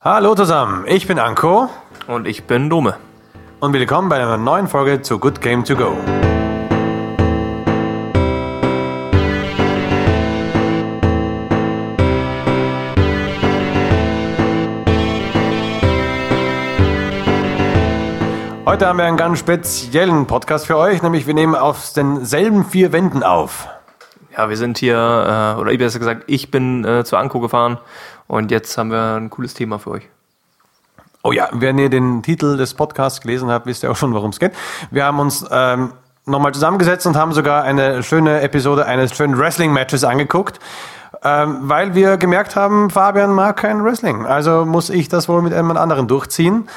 Hallo zusammen, ich bin Anko Und ich bin Dome. und willkommen bei einer neuen Folge zu Good Game to Go. Heute haben wir einen ganz speziellen Podcast für euch, nämlich wir nehmen aus denselben vier Wänden auf. Ja, wir sind hier, äh, oder besser gesagt, ich bin äh, zu Anko gefahren und jetzt haben wir ein cooles Thema für euch. Oh ja, wenn ihr den Titel des Podcasts gelesen habt, wisst ihr auch schon, worum es geht. Wir haben uns ähm, nochmal zusammengesetzt und haben sogar eine schöne Episode eines schönen Wrestling-Matches angeguckt, ähm, weil wir gemerkt haben, Fabian mag kein Wrestling. Also muss ich das wohl mit jemand anderen durchziehen.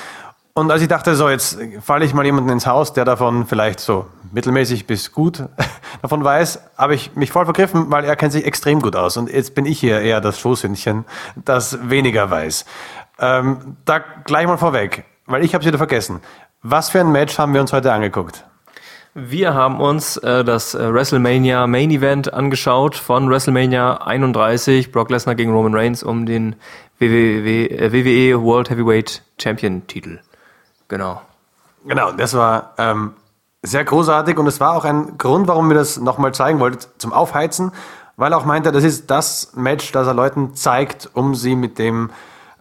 Und als ich dachte, so, jetzt falle ich mal jemanden ins Haus, der davon vielleicht so mittelmäßig bis gut davon weiß, habe ich mich voll vergriffen, weil er kennt sich extrem gut aus. Und jetzt bin ich hier eher das Schoßhündchen, das weniger weiß. Ähm, da gleich mal vorweg, weil ich habe es wieder vergessen. Was für ein Match haben wir uns heute angeguckt? Wir haben uns äh, das äh, WrestleMania Main Event angeschaut von WrestleMania 31, Brock Lesnar gegen Roman Reigns um den WWE, äh, WWE World Heavyweight Champion Titel. Genau. Genau, das war ähm, sehr großartig und es war auch ein Grund, warum wir das nochmal zeigen wollten, zum Aufheizen, weil er auch meinte, das ist das Match, das er Leuten zeigt, um sie mit dem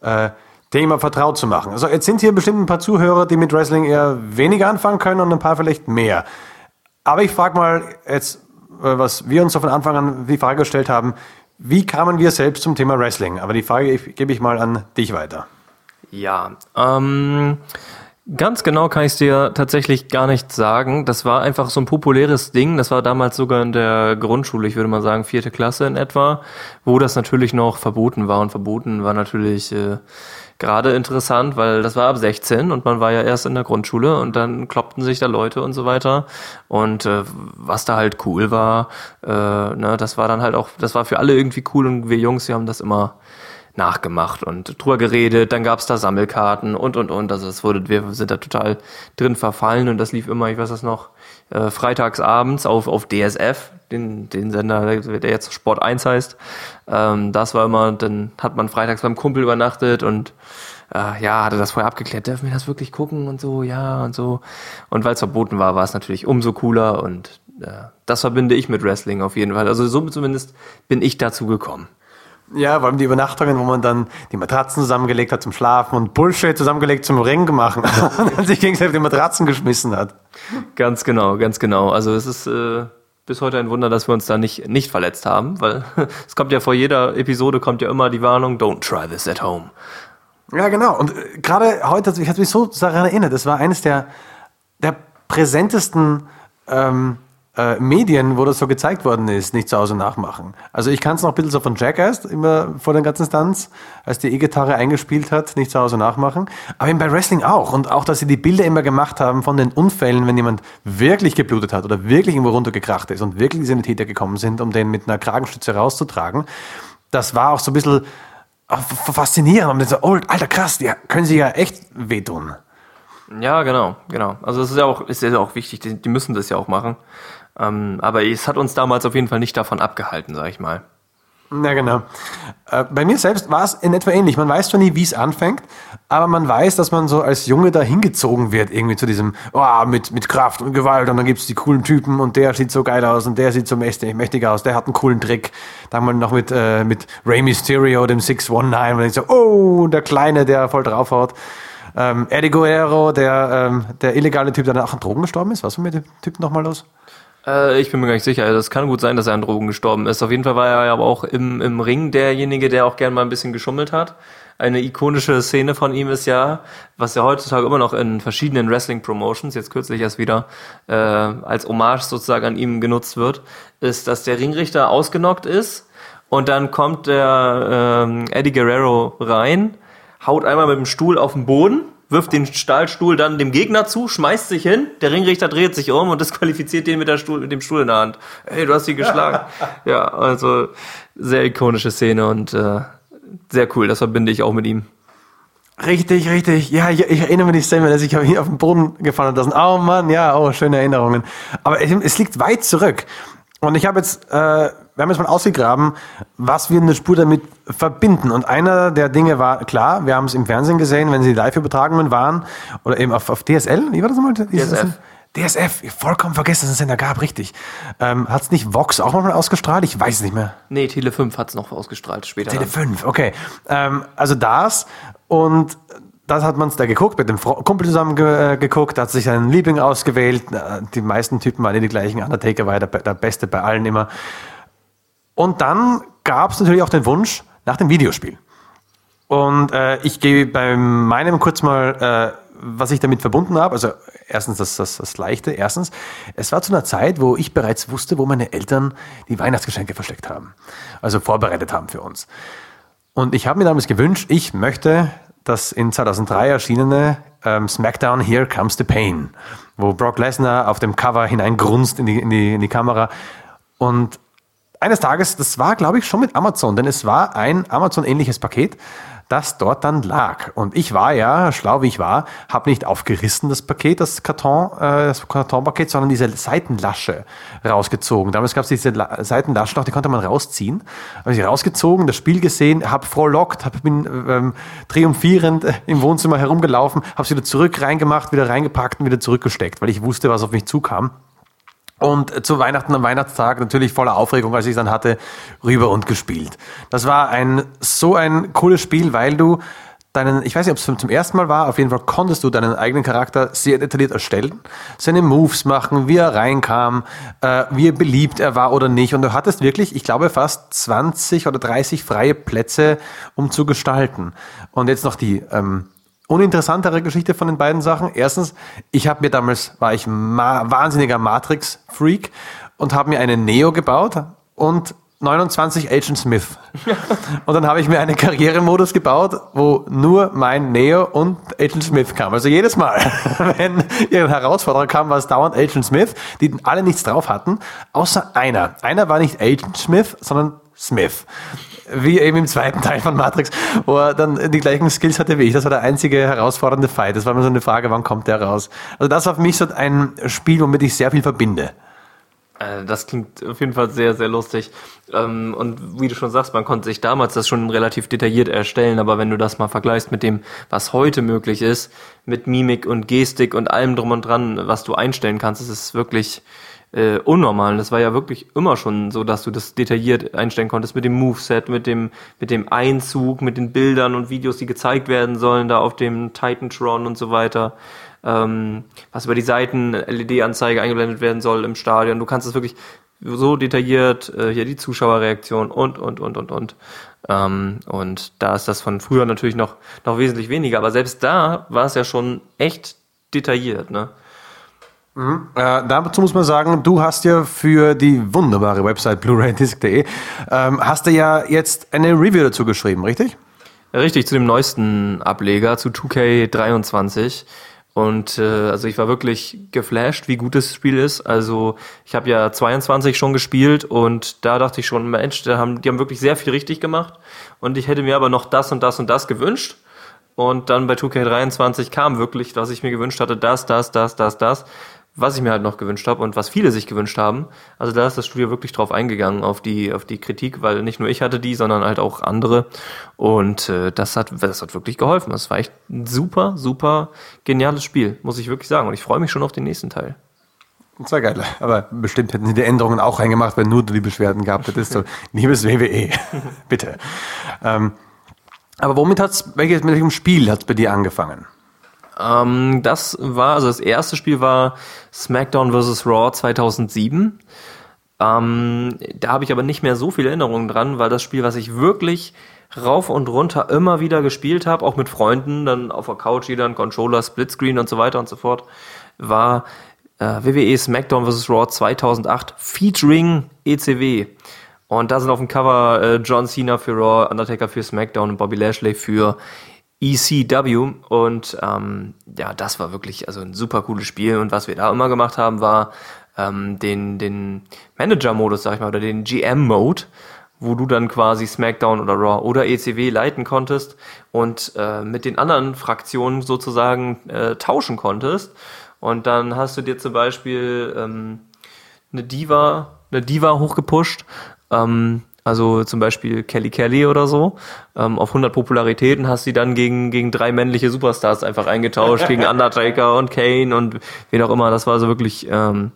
äh, Thema vertraut zu machen. Also jetzt sind hier bestimmt ein paar Zuhörer, die mit Wrestling eher weniger anfangen können und ein paar vielleicht mehr. Aber ich frage mal jetzt, äh, was wir uns so von Anfang an die Frage gestellt haben, wie kamen wir selbst zum Thema Wrestling? Aber die Frage gebe ich mal an dich weiter. Ja, ähm, ganz genau kann ich dir tatsächlich gar nicht sagen. Das war einfach so ein populäres Ding. Das war damals sogar in der Grundschule, ich würde mal sagen vierte Klasse in etwa, wo das natürlich noch verboten war. Und verboten war natürlich äh, gerade interessant, weil das war ab 16 und man war ja erst in der Grundschule und dann kloppten sich da Leute und so weiter. Und äh, was da halt cool war, äh, ne, das war dann halt auch, das war für alle irgendwie cool und wir Jungs, wir haben das immer nachgemacht und drüber geredet, dann gab's da Sammelkarten und und und. Also es wurde, wir sind da total drin verfallen und das lief immer, ich weiß das noch, äh, freitags abends auf, auf DSF, den, den Sender, der jetzt Sport 1 heißt. Ähm, das war immer, dann hat man freitags beim Kumpel übernachtet und äh, ja, hatte das vorher abgeklärt, dürfen wir das wirklich gucken und so, ja und so. Und weil es verboten war, war es natürlich umso cooler und äh, das verbinde ich mit Wrestling auf jeden Fall. Also so zumindest bin ich dazu gekommen. Ja, vor allem die Übernachtungen, wo man dann die Matratzen zusammengelegt hat zum Schlafen und Bullshit zusammengelegt zum Ring machen und dann sich gegenseitig die Matratzen geschmissen hat. Ganz genau, ganz genau. Also es ist äh, bis heute ein Wunder, dass wir uns da nicht, nicht verletzt haben, weil es kommt ja vor jeder Episode kommt ja immer die Warnung, don't try this at home. Ja, genau. Und äh, gerade heute, ich hatte mich so daran erinnert, das war eines der, der präsentesten ähm, äh, Medien, wo das so gezeigt worden ist, nicht zu Hause nachmachen. Also ich kann es noch ein bisschen so von Jackass, immer vor den ganzen Stunts, als die E-Gitarre eingespielt hat, nicht zu Hause nachmachen. Aber eben bei Wrestling auch. Und auch, dass sie die Bilder immer gemacht haben von den Unfällen, wenn jemand wirklich geblutet hat oder wirklich irgendwo runtergekracht ist und wirklich Sanitäter gekommen sind, um den mit einer Kragenstütze rauszutragen. Das war auch so ein bisschen äh, faszinierend. Und so, oh, alter krass, die können sich ja echt wehtun. Ja, genau, genau. Also es ist ja auch, ist ja auch wichtig, die, die müssen das ja auch machen. Ähm, aber es hat uns damals auf jeden Fall nicht davon abgehalten, sag ich mal. Ja, genau. Äh, Bei mir selbst war es in etwa ähnlich. Man weiß zwar nie, wie es anfängt, aber man weiß, dass man so als Junge da hingezogen wird, irgendwie zu diesem, oh, mit, mit Kraft und Gewalt und dann gibt's die coolen Typen und der sieht so geil aus und der sieht so mächtig, mächtig aus, der hat einen coolen Trick. Dann mal noch mit, äh, mit Rey Mysterio, dem 619, und ich so, oh, der Kleine, der voll draufhaut. Ähm, Eddie Guerrero, der, ähm, der illegale Typ, der an Drogen gestorben ist. Was war mit dem Typ nochmal los? Äh, ich bin mir gar nicht sicher. Also Es kann gut sein, dass er an Drogen gestorben ist. Auf jeden Fall war er aber auch im, im Ring derjenige, der auch gern mal ein bisschen geschummelt hat. Eine ikonische Szene von ihm ist ja, was ja heutzutage immer noch in verschiedenen Wrestling-Promotions, jetzt kürzlich erst wieder, äh, als Hommage sozusagen an ihm genutzt wird, ist, dass der Ringrichter ausgenockt ist und dann kommt der ähm, Eddie Guerrero rein, haut einmal mit dem Stuhl auf den Boden, wirft den Stahlstuhl dann dem Gegner zu, schmeißt sich hin, der Ringrichter dreht sich um und disqualifiziert den mit, der Stuhl, mit dem Stuhl in der Hand. Hey, du hast sie geschlagen. ja, also sehr ikonische Szene und äh, sehr cool, das verbinde ich auch mit ihm. Richtig, richtig. Ja, ich, ich erinnere mich selber, dass ich habe hier auf den Boden gefallen lassen. Oh Mann, ja, oh, schöne Erinnerungen. Aber es, es liegt weit zurück. Und ich habe jetzt, äh, wir haben jetzt mal ausgegraben, was wir eine Spur damit verbinden. Und einer der Dinge war, klar, wir haben es im Fernsehen gesehen, wenn sie Live-Übertragungen waren, oder eben auf, auf DSL, wie war das nochmal? DSF. DSF, vollkommen vergessen, dass es einen Sender gab, richtig. Ähm, hat es nicht Vox auch mal ausgestrahlt? Ich weiß es nicht mehr. Nee, Tele 5 hat es noch ausgestrahlt später. Tele 5, okay. Ähm, also das und das hat man es da geguckt, mit dem Kumpel zusammen ge äh, geguckt, hat sich seinen Liebling ausgewählt. Äh, die meisten Typen waren eh die gleichen. Undertaker war der, der Beste bei allen immer. Und dann gab es natürlich auch den Wunsch nach dem Videospiel. Und äh, ich gehe bei meinem kurz mal, äh, was ich damit verbunden habe. Also erstens das, das, das Leichte. Erstens, es war zu einer Zeit, wo ich bereits wusste, wo meine Eltern die Weihnachtsgeschenke versteckt haben. Also vorbereitet haben für uns. Und ich habe mir damals gewünscht, ich möchte das in 2003 erschienene ähm, SmackDown Here Comes the Pain, wo Brock Lesnar auf dem Cover hineingrunzt in die, in die, in die Kamera. Und eines Tages, das war glaube ich schon mit Amazon, denn es war ein Amazon-ähnliches Paket das dort dann lag. Und ich war ja, schlau wie ich war, habe nicht aufgerissen das Paket, das Karton, äh, das Kartonpaket, sondern diese Seitenlasche rausgezogen. Damals gab es diese La Seitenlaschen auch, die konnte man rausziehen. Habe ich rausgezogen, das Spiel gesehen, habe frohlockt, hab, bin ähm, triumphierend äh, im Wohnzimmer herumgelaufen, habe es wieder zurück reingemacht, wieder reingepackt und wieder zurückgesteckt, weil ich wusste, was auf mich zukam. Und zu Weihnachten am Weihnachtstag natürlich voller Aufregung, als ich es dann hatte, rüber und gespielt. Das war ein so ein cooles Spiel, weil du deinen, ich weiß nicht, ob es zum ersten Mal war, auf jeden Fall konntest du deinen eigenen Charakter sehr detailliert erstellen, seine Moves machen, wie er reinkam, äh, wie beliebt er war oder nicht. Und du hattest wirklich, ich glaube, fast 20 oder 30 freie Plätze, um zu gestalten. Und jetzt noch die ähm, uninteressantere Geschichte von den beiden Sachen. Erstens, ich habe mir damals, war ich ma wahnsinniger Matrix-Freak und habe mir eine Neo gebaut und 29 Agent Smith. und dann habe ich mir einen Karrieremodus gebaut, wo nur mein Neo und Agent Smith kam. Also jedes Mal, wenn ihr Herausforderer kam, war es dauernd Agent Smith, die alle nichts drauf hatten, außer einer. Einer war nicht Agent Smith, sondern Smith wie eben im zweiten Teil von Matrix, wo er dann die gleichen Skills hatte wie ich. Das war der einzige herausfordernde Fight. Das war immer so eine Frage, wann kommt der raus? Also das war für mich so ein Spiel, womit ich sehr viel verbinde. Äh, das klingt auf jeden Fall sehr, sehr lustig. Ähm, und wie du schon sagst, man konnte sich damals das schon relativ detailliert erstellen, aber wenn du das mal vergleichst mit dem, was heute möglich ist, mit Mimik und Gestik und allem drum und dran, was du einstellen kannst, ist es wirklich äh, unnormal. das war ja wirklich immer schon so, dass du das detailliert einstellen konntest mit dem Moveset, mit dem, mit dem Einzug, mit den Bildern und Videos, die gezeigt werden sollen, da auf dem Titantron und so weiter. Ähm, was über die Seiten LED-Anzeige eingeblendet werden soll im Stadion. Du kannst es wirklich so detailliert, äh, hier die Zuschauerreaktion und, und, und, und, und. Ähm, und da ist das von früher natürlich noch, noch wesentlich weniger. Aber selbst da war es ja schon echt detailliert, ne? Mhm. Äh, dazu muss man sagen, du hast ja für die wunderbare Website blu-raydisc.de ähm, hast du ja jetzt eine Review dazu geschrieben, richtig? Richtig, zu dem neuesten Ableger, zu 2K23. Und äh, also ich war wirklich geflasht, wie gut das Spiel ist. Also ich habe ja 22 schon gespielt und da dachte ich schon, Mensch, da haben, die haben wirklich sehr viel richtig gemacht. Und ich hätte mir aber noch das und das und das gewünscht. Und dann bei 2K23 kam wirklich, was ich mir gewünscht hatte, das, das, das, das, das was ich mir halt noch gewünscht habe und was viele sich gewünscht haben. Also da ist das Studio wirklich drauf eingegangen, auf die, auf die Kritik, weil nicht nur ich hatte die, sondern halt auch andere. Und äh, das, hat, das hat wirklich geholfen. Das war echt ein super, super geniales Spiel, muss ich wirklich sagen. Und ich freue mich schon auf den nächsten Teil. Das war geil. Aber bestimmt hätten sie die Änderungen auch reingemacht, wenn nur du die Beschwerden gehabt hättest. So, liebes WWE, bitte. Ähm, aber womit hat's, welches, mit welchem Spiel hat es bei dir angefangen? Ähm, das war, also das erste Spiel war SmackDown vs. Raw 2007. Ähm, da habe ich aber nicht mehr so viele Erinnerungen dran, weil das Spiel, was ich wirklich rauf und runter immer wieder gespielt habe, auch mit Freunden, dann auf der Couch jeder ein Controller, Splitscreen und so weiter und so fort, war äh, WWE SmackDown vs. Raw 2008 featuring ECW. Und da sind auf dem Cover äh, John Cena für Raw, Undertaker für SmackDown und Bobby Lashley für ECW und ähm, ja, das war wirklich also ein super cooles Spiel und was wir da immer gemacht haben, war ähm, den, den Manager-Modus, sag ich mal, oder den GM-Mode, wo du dann quasi SmackDown oder Raw oder ECW leiten konntest und äh, mit den anderen Fraktionen sozusagen äh, tauschen konntest. Und dann hast du dir zum Beispiel ähm, eine Diva eine Diva hochgepusht. Ähm, also zum Beispiel Kelly Kelly oder so, ähm, auf 100 Popularitäten hast sie dann gegen, gegen drei männliche Superstars einfach eingetauscht, gegen Undertaker und Kane und wen auch immer. Das war so wirklich ähm,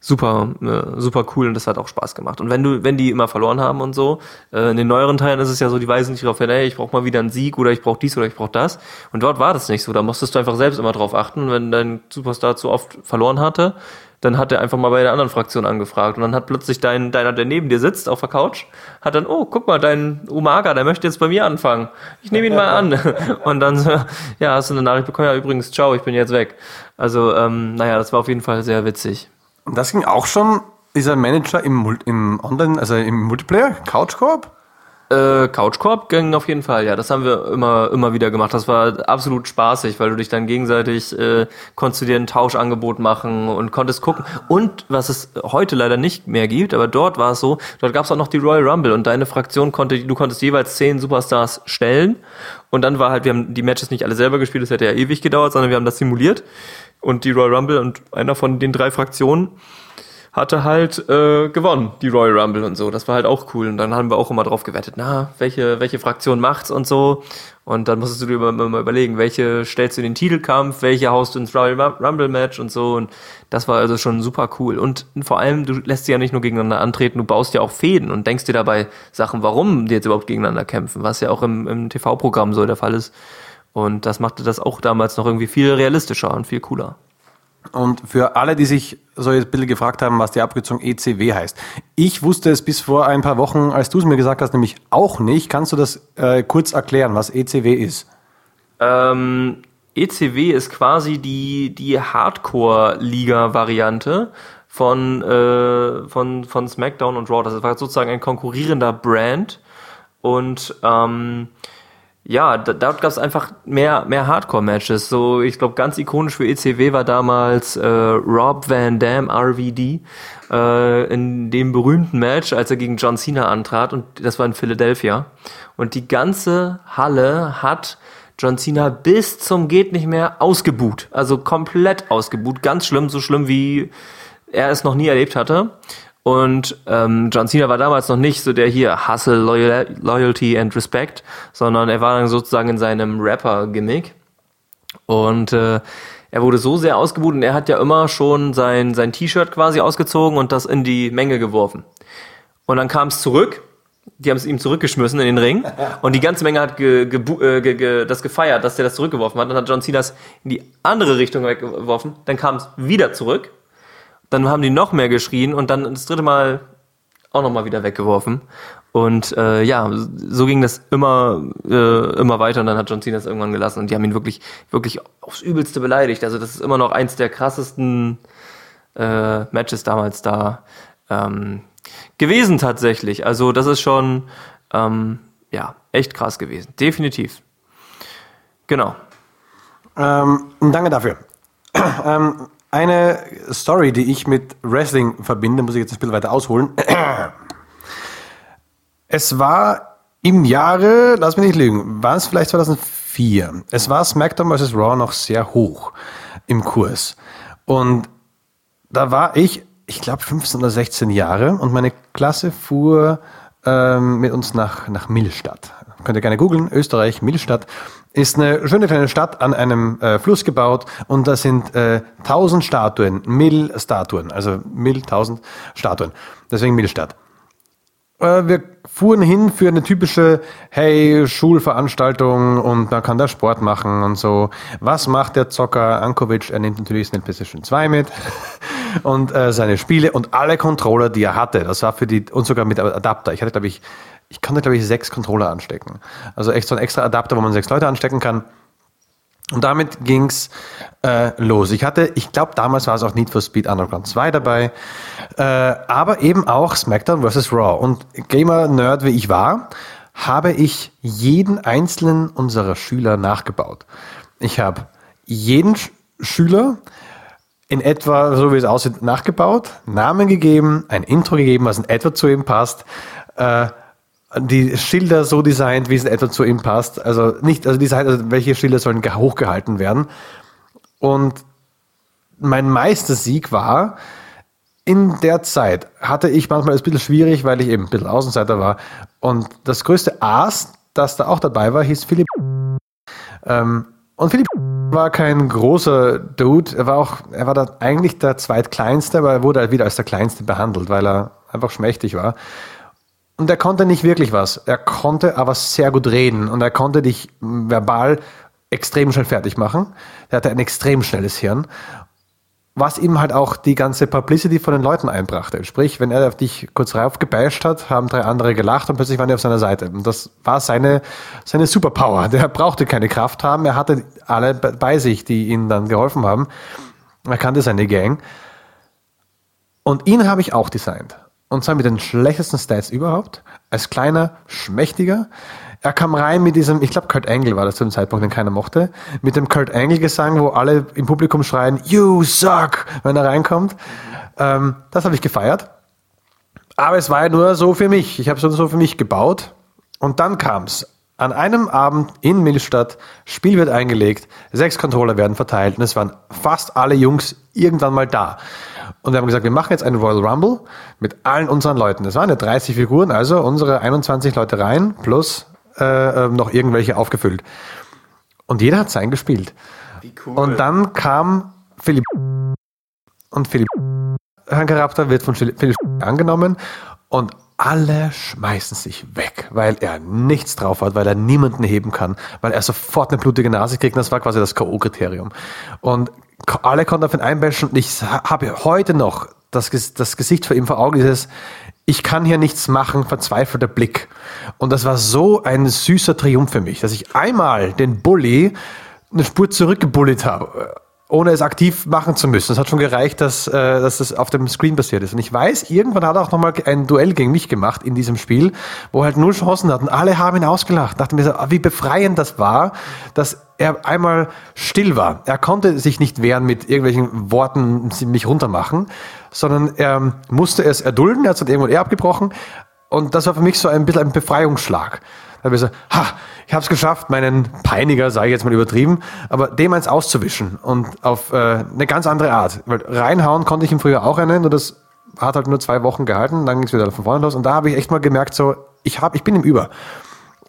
super, äh, super cool und das hat auch Spaß gemacht. Und wenn du, wenn die immer verloren haben und so, äh, in den neueren Teilen ist es ja so, die weisen nicht darauf hin, hey, ich brauche mal wieder einen Sieg oder ich brauche dies oder ich brauche das. Und dort war das nicht so. Da musstest du einfach selbst immer drauf achten, wenn dein Superstar zu oft verloren hatte, dann hat er einfach mal bei der anderen Fraktion angefragt und dann hat plötzlich dein, deiner, der neben dir sitzt auf der Couch, hat dann, oh, guck mal, dein Umaga, der möchte jetzt bei mir anfangen. Ich nehme ihn mal an. Und dann, ja, hast du eine Nachricht bekommen, ja, übrigens, ciao, ich bin jetzt weg. Also, ähm, naja, das war auf jeden Fall sehr witzig. Das ging auch schon, dieser Manager im, im Online, also im Multiplayer, Couch Corp? Äh, Couchkorb ging auf jeden Fall, ja. Das haben wir immer, immer wieder gemacht. Das war absolut spaßig, weil du dich dann gegenseitig, äh, konntest du dir ein Tauschangebot machen und konntest gucken. Und was es heute leider nicht mehr gibt, aber dort war es so, dort gab es auch noch die Royal Rumble und deine Fraktion konnte, du konntest jeweils zehn Superstars stellen. Und dann war halt, wir haben die Matches nicht alle selber gespielt, das hätte ja ewig gedauert, sondern wir haben das simuliert. Und die Royal Rumble und einer von den drei Fraktionen hatte halt äh, gewonnen, die Royal Rumble und so. Das war halt auch cool. Und dann haben wir auch immer drauf gewettet, na, welche, welche Fraktion macht's und so. Und dann musstest du dir immer, immer überlegen, welche stellst du in den Titelkampf, welche haust du ins Royal Rumble Match und so. Und das war also schon super cool. Und vor allem, du lässt sie ja nicht nur gegeneinander antreten, du baust ja auch Fäden und denkst dir dabei Sachen, warum die jetzt überhaupt gegeneinander kämpfen, was ja auch im, im TV-Programm so der Fall ist. Und das machte das auch damals noch irgendwie viel realistischer und viel cooler. Und für alle, die sich so ein bisschen gefragt haben, was die Abkürzung ECW heißt. Ich wusste es bis vor ein paar Wochen, als du es mir gesagt hast, nämlich auch nicht. Kannst du das äh, kurz erklären, was ECW ist? Ähm, ECW ist quasi die, die Hardcore-Liga-Variante von, äh, von, von SmackDown und Raw. Das war sozusagen ein konkurrierender Brand. Und ähm, ja, da, dort gab es einfach mehr, mehr Hardcore-Matches. So, ich glaube, ganz ikonisch für ECW war damals äh, Rob Van Dam, RVD, äh, in dem berühmten Match, als er gegen John Cena antrat, und das war in Philadelphia. Und die ganze Halle hat John Cena bis zum geht nicht mehr ausgebuht. Also komplett ausgebuht. Ganz schlimm, so schlimm wie er es noch nie erlebt hatte. Und ähm, John Cena war damals noch nicht so der hier Hustle, Loyal Loyalty and Respect, sondern er war dann sozusagen in seinem Rapper-Gimmick. Und äh, er wurde so sehr ausgebucht und er hat ja immer schon sein, sein T-Shirt quasi ausgezogen und das in die Menge geworfen. Und dann kam es zurück, die haben es ihm zurückgeschmissen in den Ring und die ganze Menge hat ge, ge, äh, ge, ge, das gefeiert, dass der das zurückgeworfen hat. Dann hat John Cena das in die andere Richtung weggeworfen, dann kam es wieder zurück dann haben die noch mehr geschrien und dann das dritte Mal auch nochmal wieder weggeworfen. Und äh, ja, so ging das immer, äh, immer weiter und dann hat John Cena das irgendwann gelassen und die haben ihn wirklich, wirklich aufs Übelste beleidigt. Also das ist immer noch eins der krassesten äh, Matches damals da ähm, gewesen tatsächlich. Also das ist schon ähm, ja echt krass gewesen, definitiv. Genau. Ähm, danke dafür. ähm, eine Story, die ich mit Wrestling verbinde, muss ich jetzt ein bisschen weiter ausholen. Es war im Jahre, lass mich nicht lügen, war es vielleicht 2004. Es war SmackDown vs. Raw noch sehr hoch im Kurs. Und da war ich, ich glaube 15 oder 16 Jahre und meine Klasse fuhr ähm, mit uns nach, nach Millstadt. Könnt ihr gerne googeln, Österreich, Millstadt ist eine schöne kleine Stadt an einem äh, Fluss gebaut und da sind äh, tausend äh, Statuen, Mill-Statuen, also Mill, tausend Statuen. Deswegen Millstadt. Äh, wir fuhren hin für eine typische, hey, Schulveranstaltung und man kann da Sport machen und so. Was macht der Zocker Ankovic? Er nimmt natürlich Snap PlayStation 2 mit und äh, seine Spiele und alle Controller, die er hatte. Das war für die, und sogar mit Adapter. Ich hatte, glaube ich, ich konnte, glaube ich, sechs Controller anstecken. Also echt so ein extra Adapter, wo man sechs Leute anstecken kann. Und damit ging's äh, los. Ich hatte, ich glaube, damals war es auch Need for Speed Underground 2 dabei, äh, aber eben auch SmackDown vs. Raw. Und Gamer-Nerd wie ich war, habe ich jeden einzelnen unserer Schüler nachgebaut. Ich habe jeden Sch Schüler in etwa, so wie es aussieht, nachgebaut, Namen gegeben, ein Intro gegeben, was in etwa zu ihm passt, äh, die Schilder so designt, wie es in etwa zu ihm passt. Also nicht, also designt, also welche Schilder sollen hochgehalten werden. Und mein Meistersieg war, in der Zeit hatte ich manchmal es ein bisschen schwierig, weil ich eben ein bisschen Außenseiter war. Und das größte Aas, das da auch dabei war, hieß Philipp. Ähm, und Philipp war kein großer Dude. Er war auch, er war da eigentlich der zweitkleinste, aber er wurde halt wieder als der kleinste behandelt, weil er einfach schmächtig war. Und er konnte nicht wirklich was. Er konnte aber sehr gut reden und er konnte dich verbal extrem schnell fertig machen. Er hatte ein extrem schnelles Hirn was ihm halt auch die ganze Publicity von den Leuten einbrachte. Sprich, wenn er auf dich kurz raufgebeischt hat, haben drei andere gelacht und plötzlich waren die auf seiner Seite. Und das war seine, seine Superpower. Der brauchte keine Kraft haben, er hatte alle bei sich, die ihm dann geholfen haben. Er kannte seine Gang. Und ihn habe ich auch designt. Und zwar mit den schlechtesten Stats überhaupt. Als kleiner, schmächtiger, er kam rein mit diesem, ich glaube Kurt Angle war das zu dem Zeitpunkt, den keiner mochte, mit dem Kurt Angle Gesang, wo alle im Publikum schreien, You suck, wenn er reinkommt. Ähm, das habe ich gefeiert. Aber es war ja nur so für mich. Ich habe es so für mich gebaut. Und dann kam's. An einem Abend in Millstadt, Spiel wird eingelegt, sechs Controller werden verteilt und es waren fast alle Jungs irgendwann mal da. Und wir haben gesagt, wir machen jetzt einen Royal Rumble mit allen unseren Leuten. Es waren ja 30 Figuren, also unsere 21 Leute rein plus äh, ähm, noch irgendwelche aufgefüllt. Und jeder hat sein gespielt. Wie cool. Und dann kam Philipp und Philipp Charakter wird von Philipp angenommen und alle schmeißen sich weg, weil er nichts drauf hat, weil er niemanden heben kann, weil er sofort eine blutige Nase kriegt. Das war quasi das K.O.-Kriterium. Und alle konnten auf ihn einbashen und ich habe heute noch das, das Gesicht vor ihm vor Augen, dieses, ich kann hier nichts machen, verzweifelter Blick. Und das war so ein süßer Triumph für mich, dass ich einmal den Bully eine Spur zurückgebullet habe, ohne es aktiv machen zu müssen. Es hat schon gereicht, dass, äh, dass das auf dem Screen passiert ist. Und ich weiß, irgendwann hat er auch nochmal ein Duell gegen mich gemacht in diesem Spiel, wo er halt null Chancen hatten. Alle haben ihn ausgelacht. Dachte mir so, wie befreiend das war, dass er einmal still war. Er konnte sich nicht wehren mit irgendwelchen Worten, mich runtermachen, sondern er musste es erdulden. Er hat es dann irgendwo eher abgebrochen. Und das war für mich so ein bisschen ein Befreiungsschlag. Da habe ich so, ha, ich habe es geschafft, meinen Peiniger, sage ich jetzt mal übertrieben, aber dem eins auszuwischen und auf äh, eine ganz andere Art. Weil reinhauen konnte ich ihm früher auch einen, nur das hat halt nur zwei Wochen gehalten, dann ging es wieder von vorne los und da habe ich echt mal gemerkt, so, ich, hab, ich bin ihm über.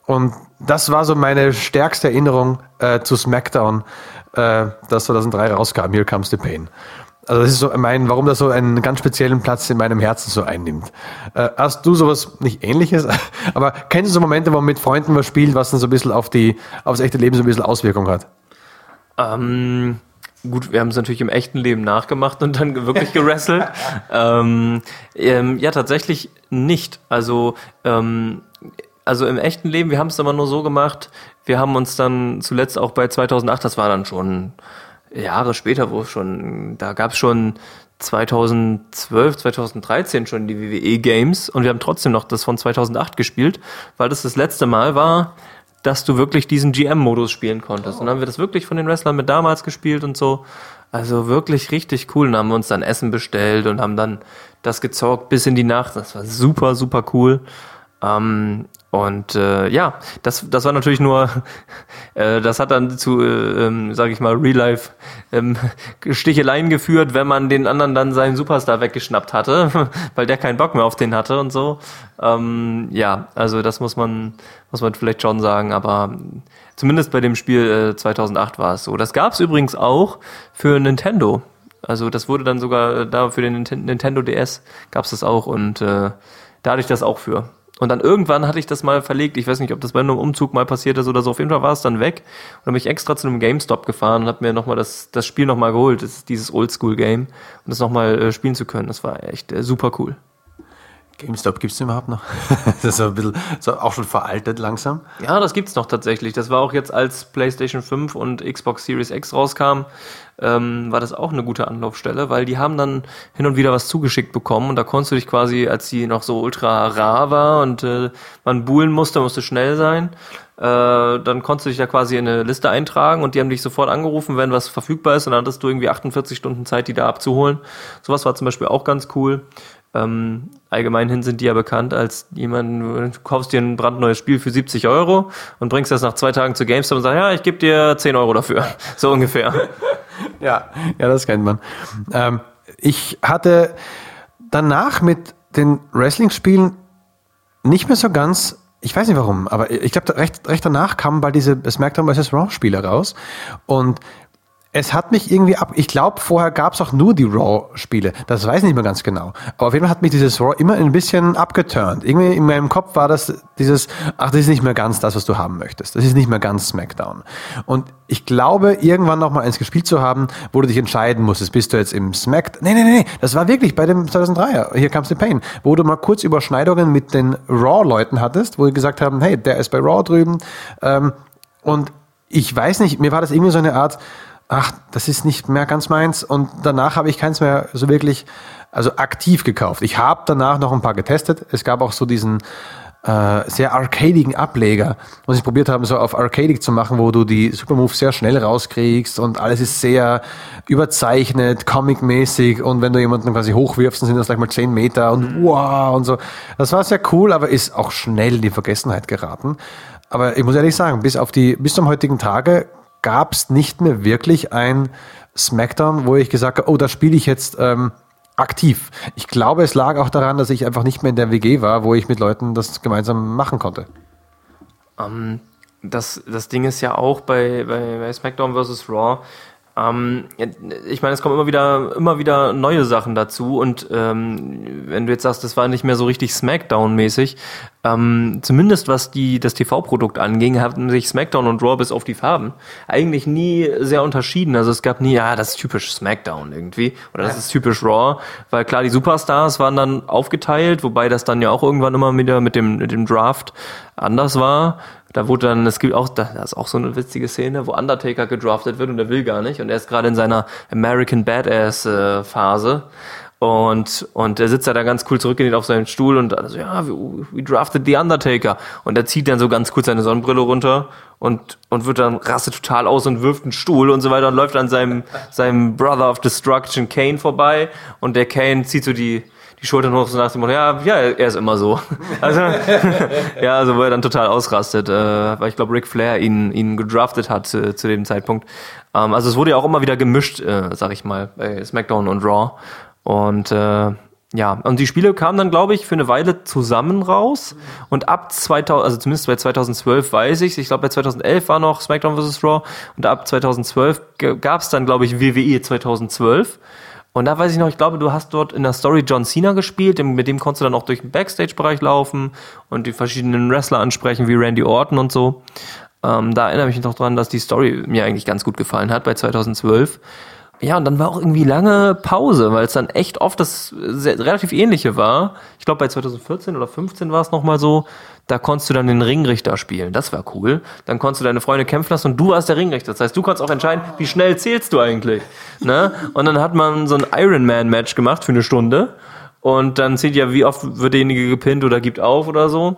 Und das war so meine stärkste Erinnerung äh, zu SmackDown, äh, das 2003 rauskam, Here Comes the Pain. Also das ist so mein, warum das so einen ganz speziellen Platz in meinem Herzen so einnimmt. Äh, hast du sowas nicht ähnliches? Aber kennst du so Momente, wo man mit Freunden was spielt, was dann so ein bisschen auf die, aufs echte Leben so ein bisschen Auswirkung hat? Ähm, gut, wir haben es natürlich im echten Leben nachgemacht und dann wirklich gerasselt. ähm, ähm, ja, tatsächlich nicht. Also, ähm, also im echten Leben, wir haben es immer nur so gemacht, wir haben uns dann zuletzt auch bei 2008, das war dann schon Jahre später, wo schon, da gab es schon 2012, 2013 schon die WWE Games und wir haben trotzdem noch das von 2008 gespielt, weil das das letzte Mal war, dass du wirklich diesen GM-Modus spielen konntest. Oh. Und dann haben wir das wirklich von den Wrestlern mit damals gespielt und so. Also wirklich richtig cool. Und haben wir uns dann Essen bestellt und haben dann das gezockt bis in die Nacht. Das war super, super cool. Ähm, und äh, ja, das, das war natürlich nur, äh, das hat dann zu, äh, ähm, sage ich mal, Real-Life ähm, Sticheleien geführt, wenn man den anderen dann seinen Superstar weggeschnappt hatte, weil der keinen Bock mehr auf den hatte und so. Ähm, ja, also das muss man, muss man vielleicht schon sagen, aber zumindest bei dem Spiel äh, 2008 war es so. Das gab es übrigens auch für Nintendo. Also das wurde dann sogar äh, da für den Nintendo DS gab es das auch und äh, da das auch für. Und dann irgendwann hatte ich das mal verlegt. Ich weiß nicht, ob das bei einem Umzug mal passiert ist oder so. Auf jeden Fall war es dann weg. Und dann bin ich extra zu einem GameStop gefahren und habe mir nochmal das, das Spiel nochmal geholt. Das ist dieses Oldschool-Game. Um das nochmal äh, spielen zu können. Das war echt äh, super cool. GameStop gibt es überhaupt noch? das ist ein bisschen so auch schon veraltet langsam. Ja, das gibt's noch tatsächlich. Das war auch jetzt, als PlayStation 5 und Xbox Series X rauskam, ähm, war das auch eine gute Anlaufstelle, weil die haben dann hin und wieder was zugeschickt bekommen und da konntest du dich quasi, als die noch so ultra rar war und äh, man buhlen musste, musste schnell sein, äh, dann konntest du dich da quasi in eine Liste eintragen und die haben dich sofort angerufen, wenn was verfügbar ist und dann hattest du irgendwie 48 Stunden Zeit, die da abzuholen. Sowas war zum Beispiel auch ganz cool. Ähm, allgemeinhin sind die ja bekannt als jemand, du kaufst dir ein brandneues Spiel für 70 Euro und bringst das nach zwei Tagen zu GameStop und sagst, ja, ich gebe dir 10 Euro dafür. So ungefähr. ja, ja, das kennt man. Ähm, ich hatte danach mit den Wrestling-Spielen nicht mehr so ganz, ich weiß nicht warum, aber ich glaube, recht, recht danach kamen bald diese SmackDown vs. Raw-Spiele raus und es hat mich irgendwie ab. Ich glaube, vorher gab es auch nur die Raw-Spiele. Das weiß ich nicht mehr ganz genau. Aber auf jeden Fall hat mich dieses Raw immer ein bisschen abgeturnt. Irgendwie in meinem Kopf war das dieses, ach, das ist nicht mehr ganz das, was du haben möchtest. Das ist nicht mehr ganz SmackDown. Und ich glaube, irgendwann noch mal eins gespielt zu haben, wo du dich entscheiden musstest, bist du jetzt im Smack. Nee, nee, nee, das war wirklich bei dem 2003er. Hier kam's the Pain, wo du mal kurz Überschneidungen mit den Raw-Leuten hattest, wo die gesagt haben, hey, der ist bei Raw drüben. Ähm, und ich weiß nicht, mir war das irgendwie so eine Art, ach, das ist nicht mehr ganz meins. Und danach habe ich keins mehr so wirklich, also aktiv gekauft. Ich habe danach noch ein paar getestet. Es gab auch so diesen äh, sehr arcadigen Ableger, was ich probiert habe, so auf arcadig zu machen, wo du die Supermoves sehr schnell rauskriegst und alles ist sehr überzeichnet, comic-mäßig und wenn du jemanden quasi hochwirfst, dann sind das gleich mal 10 Meter und wow und so. Das war sehr cool, aber ist auch schnell in die Vergessenheit geraten. Aber ich muss ehrlich sagen, bis auf die, bis zum heutigen Tage gab es nicht mehr wirklich ein Smackdown, wo ich gesagt habe, oh, da spiele ich jetzt ähm, aktiv. Ich glaube, es lag auch daran, dass ich einfach nicht mehr in der WG war, wo ich mit Leuten das gemeinsam machen konnte. Ähm, das, das Ding ist ja auch bei, bei, bei SmackDown vs. Raw, ähm, ich meine, es kommen immer wieder, immer wieder neue Sachen dazu und ähm, wenn du jetzt sagst, das war nicht mehr so richtig Smackdown-mäßig, ähm, zumindest was die, das TV-Produkt anging, hatten sich Smackdown und Raw bis auf die Farben eigentlich nie sehr unterschieden. Also es gab nie, ja, das ist typisch Smackdown irgendwie oder das ist typisch Raw, weil klar, die Superstars waren dann aufgeteilt, wobei das dann ja auch irgendwann immer wieder mit dem, mit dem Draft anders war. Da wurde dann, es gibt auch, da ist auch so eine witzige Szene, wo Undertaker gedraftet wird und er will gar nicht. Und er ist gerade in seiner American Badass äh, Phase. Und, und er sitzt da ganz cool zurückgelehnt auf seinen Stuhl und also, ja, we, drafted the Undertaker. Und er zieht dann so ganz kurz seine Sonnenbrille runter und, und wird dann, rastet total aus und wirft einen Stuhl und so weiter und läuft an seinem, seinem Brother of Destruction Kane vorbei. Und der Kane zieht so die, die Schultern hoch so nach dem Motto, ja, ja, er ist immer so. Also, ja, also wo er dann total ausrastet, äh, weil ich glaube, Ric Flair ihn, ihn gedraftet hat äh, zu dem Zeitpunkt. Ähm, also es wurde ja auch immer wieder gemischt, äh, sag ich mal, bei SmackDown und Raw. Und äh, ja, und die Spiele kamen dann, glaube ich, für eine Weile zusammen raus. Und ab 2000, also zumindest bei 2012 weiß ich Ich glaube, bei 2011 war noch SmackDown vs. Raw. Und ab 2012 gab es dann, glaube ich, WWE 2012. Und da weiß ich noch, ich glaube, du hast dort in der Story John Cena gespielt, mit dem konntest du dann auch durch den Backstage-Bereich laufen und die verschiedenen Wrestler ansprechen, wie Randy Orton und so. Ähm, da erinnere ich mich noch dran, dass die Story mir eigentlich ganz gut gefallen hat bei 2012. Ja, und dann war auch irgendwie lange Pause, weil es dann echt oft das sehr, relativ ähnliche war. Ich glaube, bei 2014 oder 15 war es nochmal so, da konntest du dann den Ringrichter spielen. Das war cool. Dann konntest du deine Freunde kämpfen lassen und du warst der Ringrichter. Das heißt, du konntest auch entscheiden, wie schnell zählst du eigentlich. Ne? Und dann hat man so ein Ironman-Match gemacht für eine Stunde. Und dann zählt ja, wie oft wird derjenige gepinnt oder gibt auf oder so.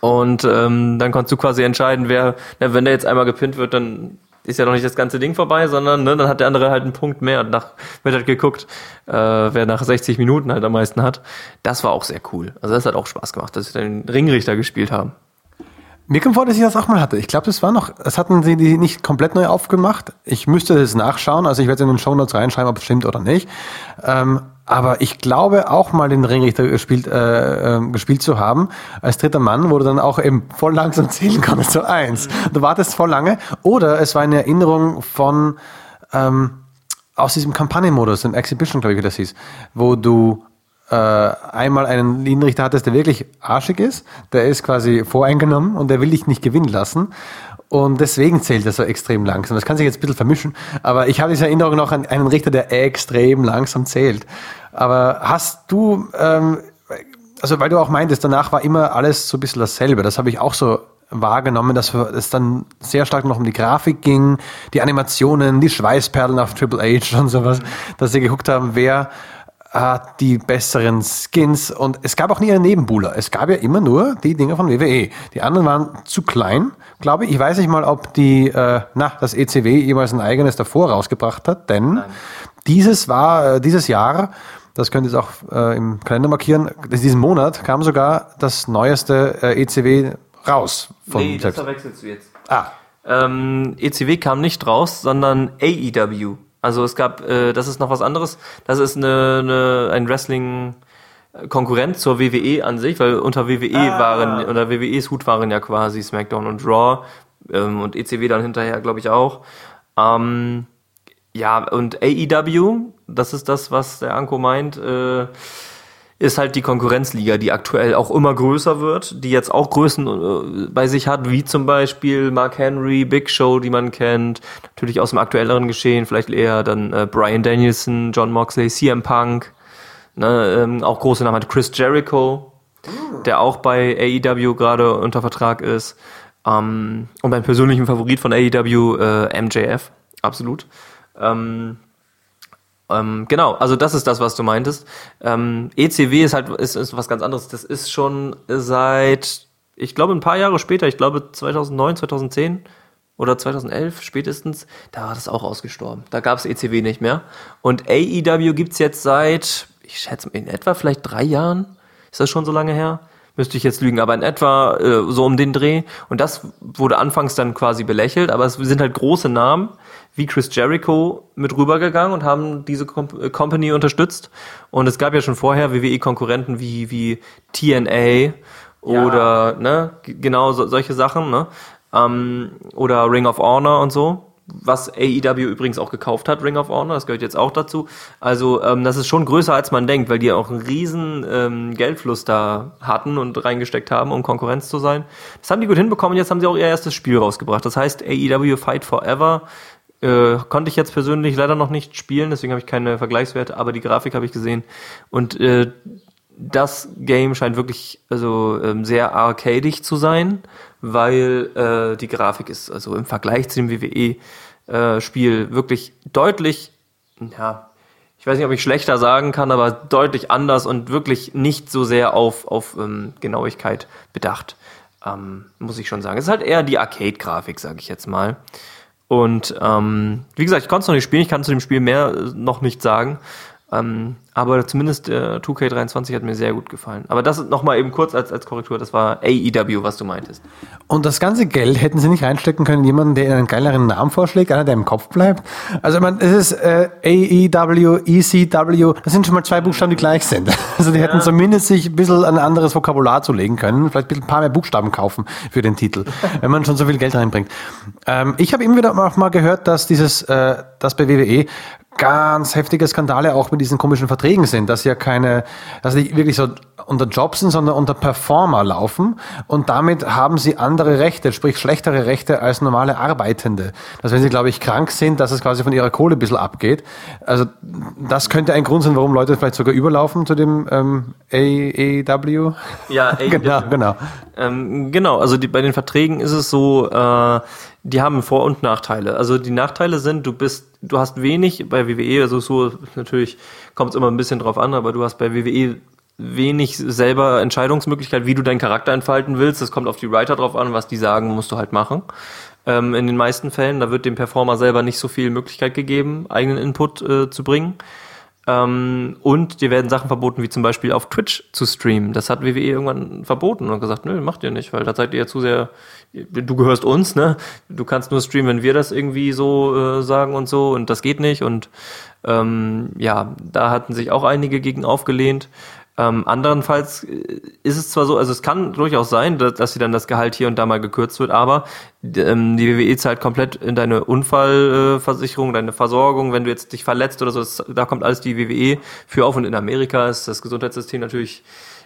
Und ähm, dann konntest du quasi entscheiden, wer, na, wenn der jetzt einmal gepinnt wird, dann ist ja noch nicht das ganze Ding vorbei, sondern ne, dann hat der andere halt einen Punkt mehr und nach, wird halt geguckt, äh, wer nach 60 Minuten halt am meisten hat. Das war auch sehr cool. Also das hat auch Spaß gemacht, dass wir den Ringrichter gespielt haben. Mir kommt vor, dass ich das auch mal hatte. Ich glaube, das war noch, das hatten sie die nicht komplett neu aufgemacht. Ich müsste das nachschauen, also ich werde es in den Show Notes reinschreiben, ob es stimmt oder nicht. Ähm, aber ich glaube auch mal den Ringrichter gespielt, äh, äh, gespielt zu haben, als dritter Mann, wo du dann auch eben voll langsam zählen konntest, so eins. Du wartest voll lange. Oder es war eine Erinnerung von ähm, aus diesem Kampagnenmodus, im Exhibition, glaube ich, wie das hieß, wo du äh, einmal einen Linienrichter hattest, der wirklich arschig ist, der ist quasi voreingenommen und der will dich nicht gewinnen lassen. Und deswegen zählt er so extrem langsam. Das kann sich jetzt ein bisschen vermischen, aber ich habe diese Erinnerung noch an einen Richter, der extrem langsam zählt. Aber hast du, ähm, also weil du auch meintest, danach war immer alles so ein bisschen dasselbe. Das habe ich auch so wahrgenommen, dass es dann sehr stark noch um die Grafik ging, die Animationen, die Schweißperlen auf Triple H und sowas, dass sie geguckt haben, wer hat die besseren Skins und es gab auch nie einen Nebenbuhler. Es gab ja immer nur die Dinger von WWE. Die anderen waren zu klein, glaube ich. Ich weiß nicht mal, ob die, äh, na, das ECW jemals ein eigenes davor rausgebracht hat, denn Nein. dieses war, äh, dieses Jahr, das könnt ihr jetzt auch äh, im Kalender markieren, diesen Monat kam sogar das neueste äh, ECW raus. Von nee, das verwechselst du jetzt. Ah. Ähm, ECW kam nicht raus, sondern AEW. Also es gab, äh, das ist noch was anderes. Das ist eine, eine, ein Wrestling Konkurrent zur WWE an sich, weil unter WWE ah. waren, unter WWEs Hut waren ja quasi SmackDown und Raw ähm, und ECW dann hinterher, glaube ich, auch. Ähm, ja, und AEW, das ist das, was der Anko meint, äh, ist halt die Konkurrenzliga, die aktuell auch immer größer wird, die jetzt auch Größen äh, bei sich hat, wie zum Beispiel Mark Henry, Big Show, die man kennt, natürlich aus dem aktuelleren Geschehen, vielleicht eher dann äh, Brian Danielson, John Moxley, CM Punk, ne, ähm, auch große Namen hat Chris Jericho, der auch bei AEW gerade unter Vertrag ist, ähm, und mein persönlicher Favorit von AEW, äh, MJF, absolut. Ähm, ähm, genau, also das ist das, was du meintest. Ähm, ECW ist halt ist, ist was ganz anderes. Das ist schon seit, ich glaube, ein paar Jahre später, ich glaube 2009, 2010 oder 2011 spätestens, da war das auch ausgestorben. Da gab es ECW nicht mehr. Und AEW gibt's jetzt seit, ich schätze in etwa vielleicht drei Jahren. Ist das schon so lange her? Müsste ich jetzt lügen, aber in etwa äh, so um den Dreh. Und das wurde anfangs dann quasi belächelt, aber es sind halt große Namen wie Chris Jericho mit rübergegangen und haben diese äh, Company unterstützt. Und es gab ja schon vorher WWE-Konkurrenten wie, wie TNA oder ja. ne, genau so, solche Sachen, ne? Ähm, oder Ring of Honor und so was AEW übrigens auch gekauft hat, Ring of Honor, das gehört jetzt auch dazu. Also ähm, das ist schon größer, als man denkt, weil die auch einen riesen ähm, Geldfluss da hatten und reingesteckt haben, um Konkurrenz zu sein. Das haben die gut hinbekommen, jetzt haben sie auch ihr erstes Spiel rausgebracht. Das heißt AEW Fight Forever äh, konnte ich jetzt persönlich leider noch nicht spielen, deswegen habe ich keine Vergleichswerte, aber die Grafik habe ich gesehen. Und äh, das Game scheint wirklich also ähm, sehr arcadig zu sein, weil äh, die Grafik ist also im Vergleich zu dem WWE-Spiel äh, wirklich deutlich, ja, ich weiß nicht, ob ich schlechter sagen kann, aber deutlich anders und wirklich nicht so sehr auf, auf ähm, Genauigkeit bedacht. Ähm, muss ich schon sagen. Es ist halt eher die Arcade-Grafik, sage ich jetzt mal. Und ähm, wie gesagt, ich konnte es noch nicht spielen, ich kann zu dem Spiel mehr noch nicht sagen. Ähm, aber zumindest äh, 2K23 hat mir sehr gut gefallen. Aber das nochmal eben kurz als, als Korrektur, das war AEW, was du meintest. Und das ganze Geld hätten sie nicht reinstecken können, jemanden, der ihnen einen geileren Namen vorschlägt, einer, der im Kopf bleibt. Also ich meine, es ist äh, AEW, ECW, das sind schon mal zwei Buchstaben, die gleich sind. Also die ja. hätten zumindest sich ein bisschen ein anderes Vokabular zulegen können, vielleicht ein paar mehr Buchstaben kaufen für den Titel, wenn man schon so viel Geld reinbringt. Ähm, ich habe immer wieder auch mal gehört, dass dieses, äh, das bei WWE ganz heftige Skandale auch mit diesen komischen Verträgen sind, dass ja keine, dass die wirklich so unter Jobs sind, sondern unter Performer laufen und damit haben sie andere Rechte, sprich schlechtere Rechte als normale Arbeitende. Dass wenn sie, glaube ich, krank sind, dass es quasi von ihrer Kohle ein bisschen abgeht. Also das könnte ein Grund sein, warum Leute vielleicht sogar überlaufen zu dem ähm, AEW. Ja, AEW. genau, genau. Ähm, genau, also die, bei den Verträgen ist es so, äh, die haben Vor- und Nachteile. Also die Nachteile sind, du bist, du hast wenig bei WWE, also so natürlich kommt es immer ein bisschen drauf an, aber du hast bei WWE wenig selber Entscheidungsmöglichkeit, wie du deinen Charakter entfalten willst. Das kommt auf die Writer drauf an, was die sagen, musst du halt machen. Ähm, in den meisten Fällen, da wird dem Performer selber nicht so viel Möglichkeit gegeben, eigenen Input äh, zu bringen. Ähm, und dir werden Sachen verboten, wie zum Beispiel auf Twitch zu streamen. Das hat WWE irgendwann verboten und gesagt, nö, macht ihr nicht, weil da seid ihr ja zu sehr, du gehörst uns, ne? Du kannst nur streamen, wenn wir das irgendwie so äh, sagen und so und das geht nicht. Und ähm, ja, da hatten sich auch einige gegen aufgelehnt. Ähm, anderenfalls äh, ist es zwar so, also es kann durchaus sein, dass, dass sie dann das Gehalt hier und da mal gekürzt wird, aber ähm, die WWE zahlt komplett in deine Unfallversicherung, deine Versorgung, wenn du jetzt dich verletzt oder so, das, da kommt alles die WWE für auf und in Amerika. Ist das Gesundheitssystem natürlich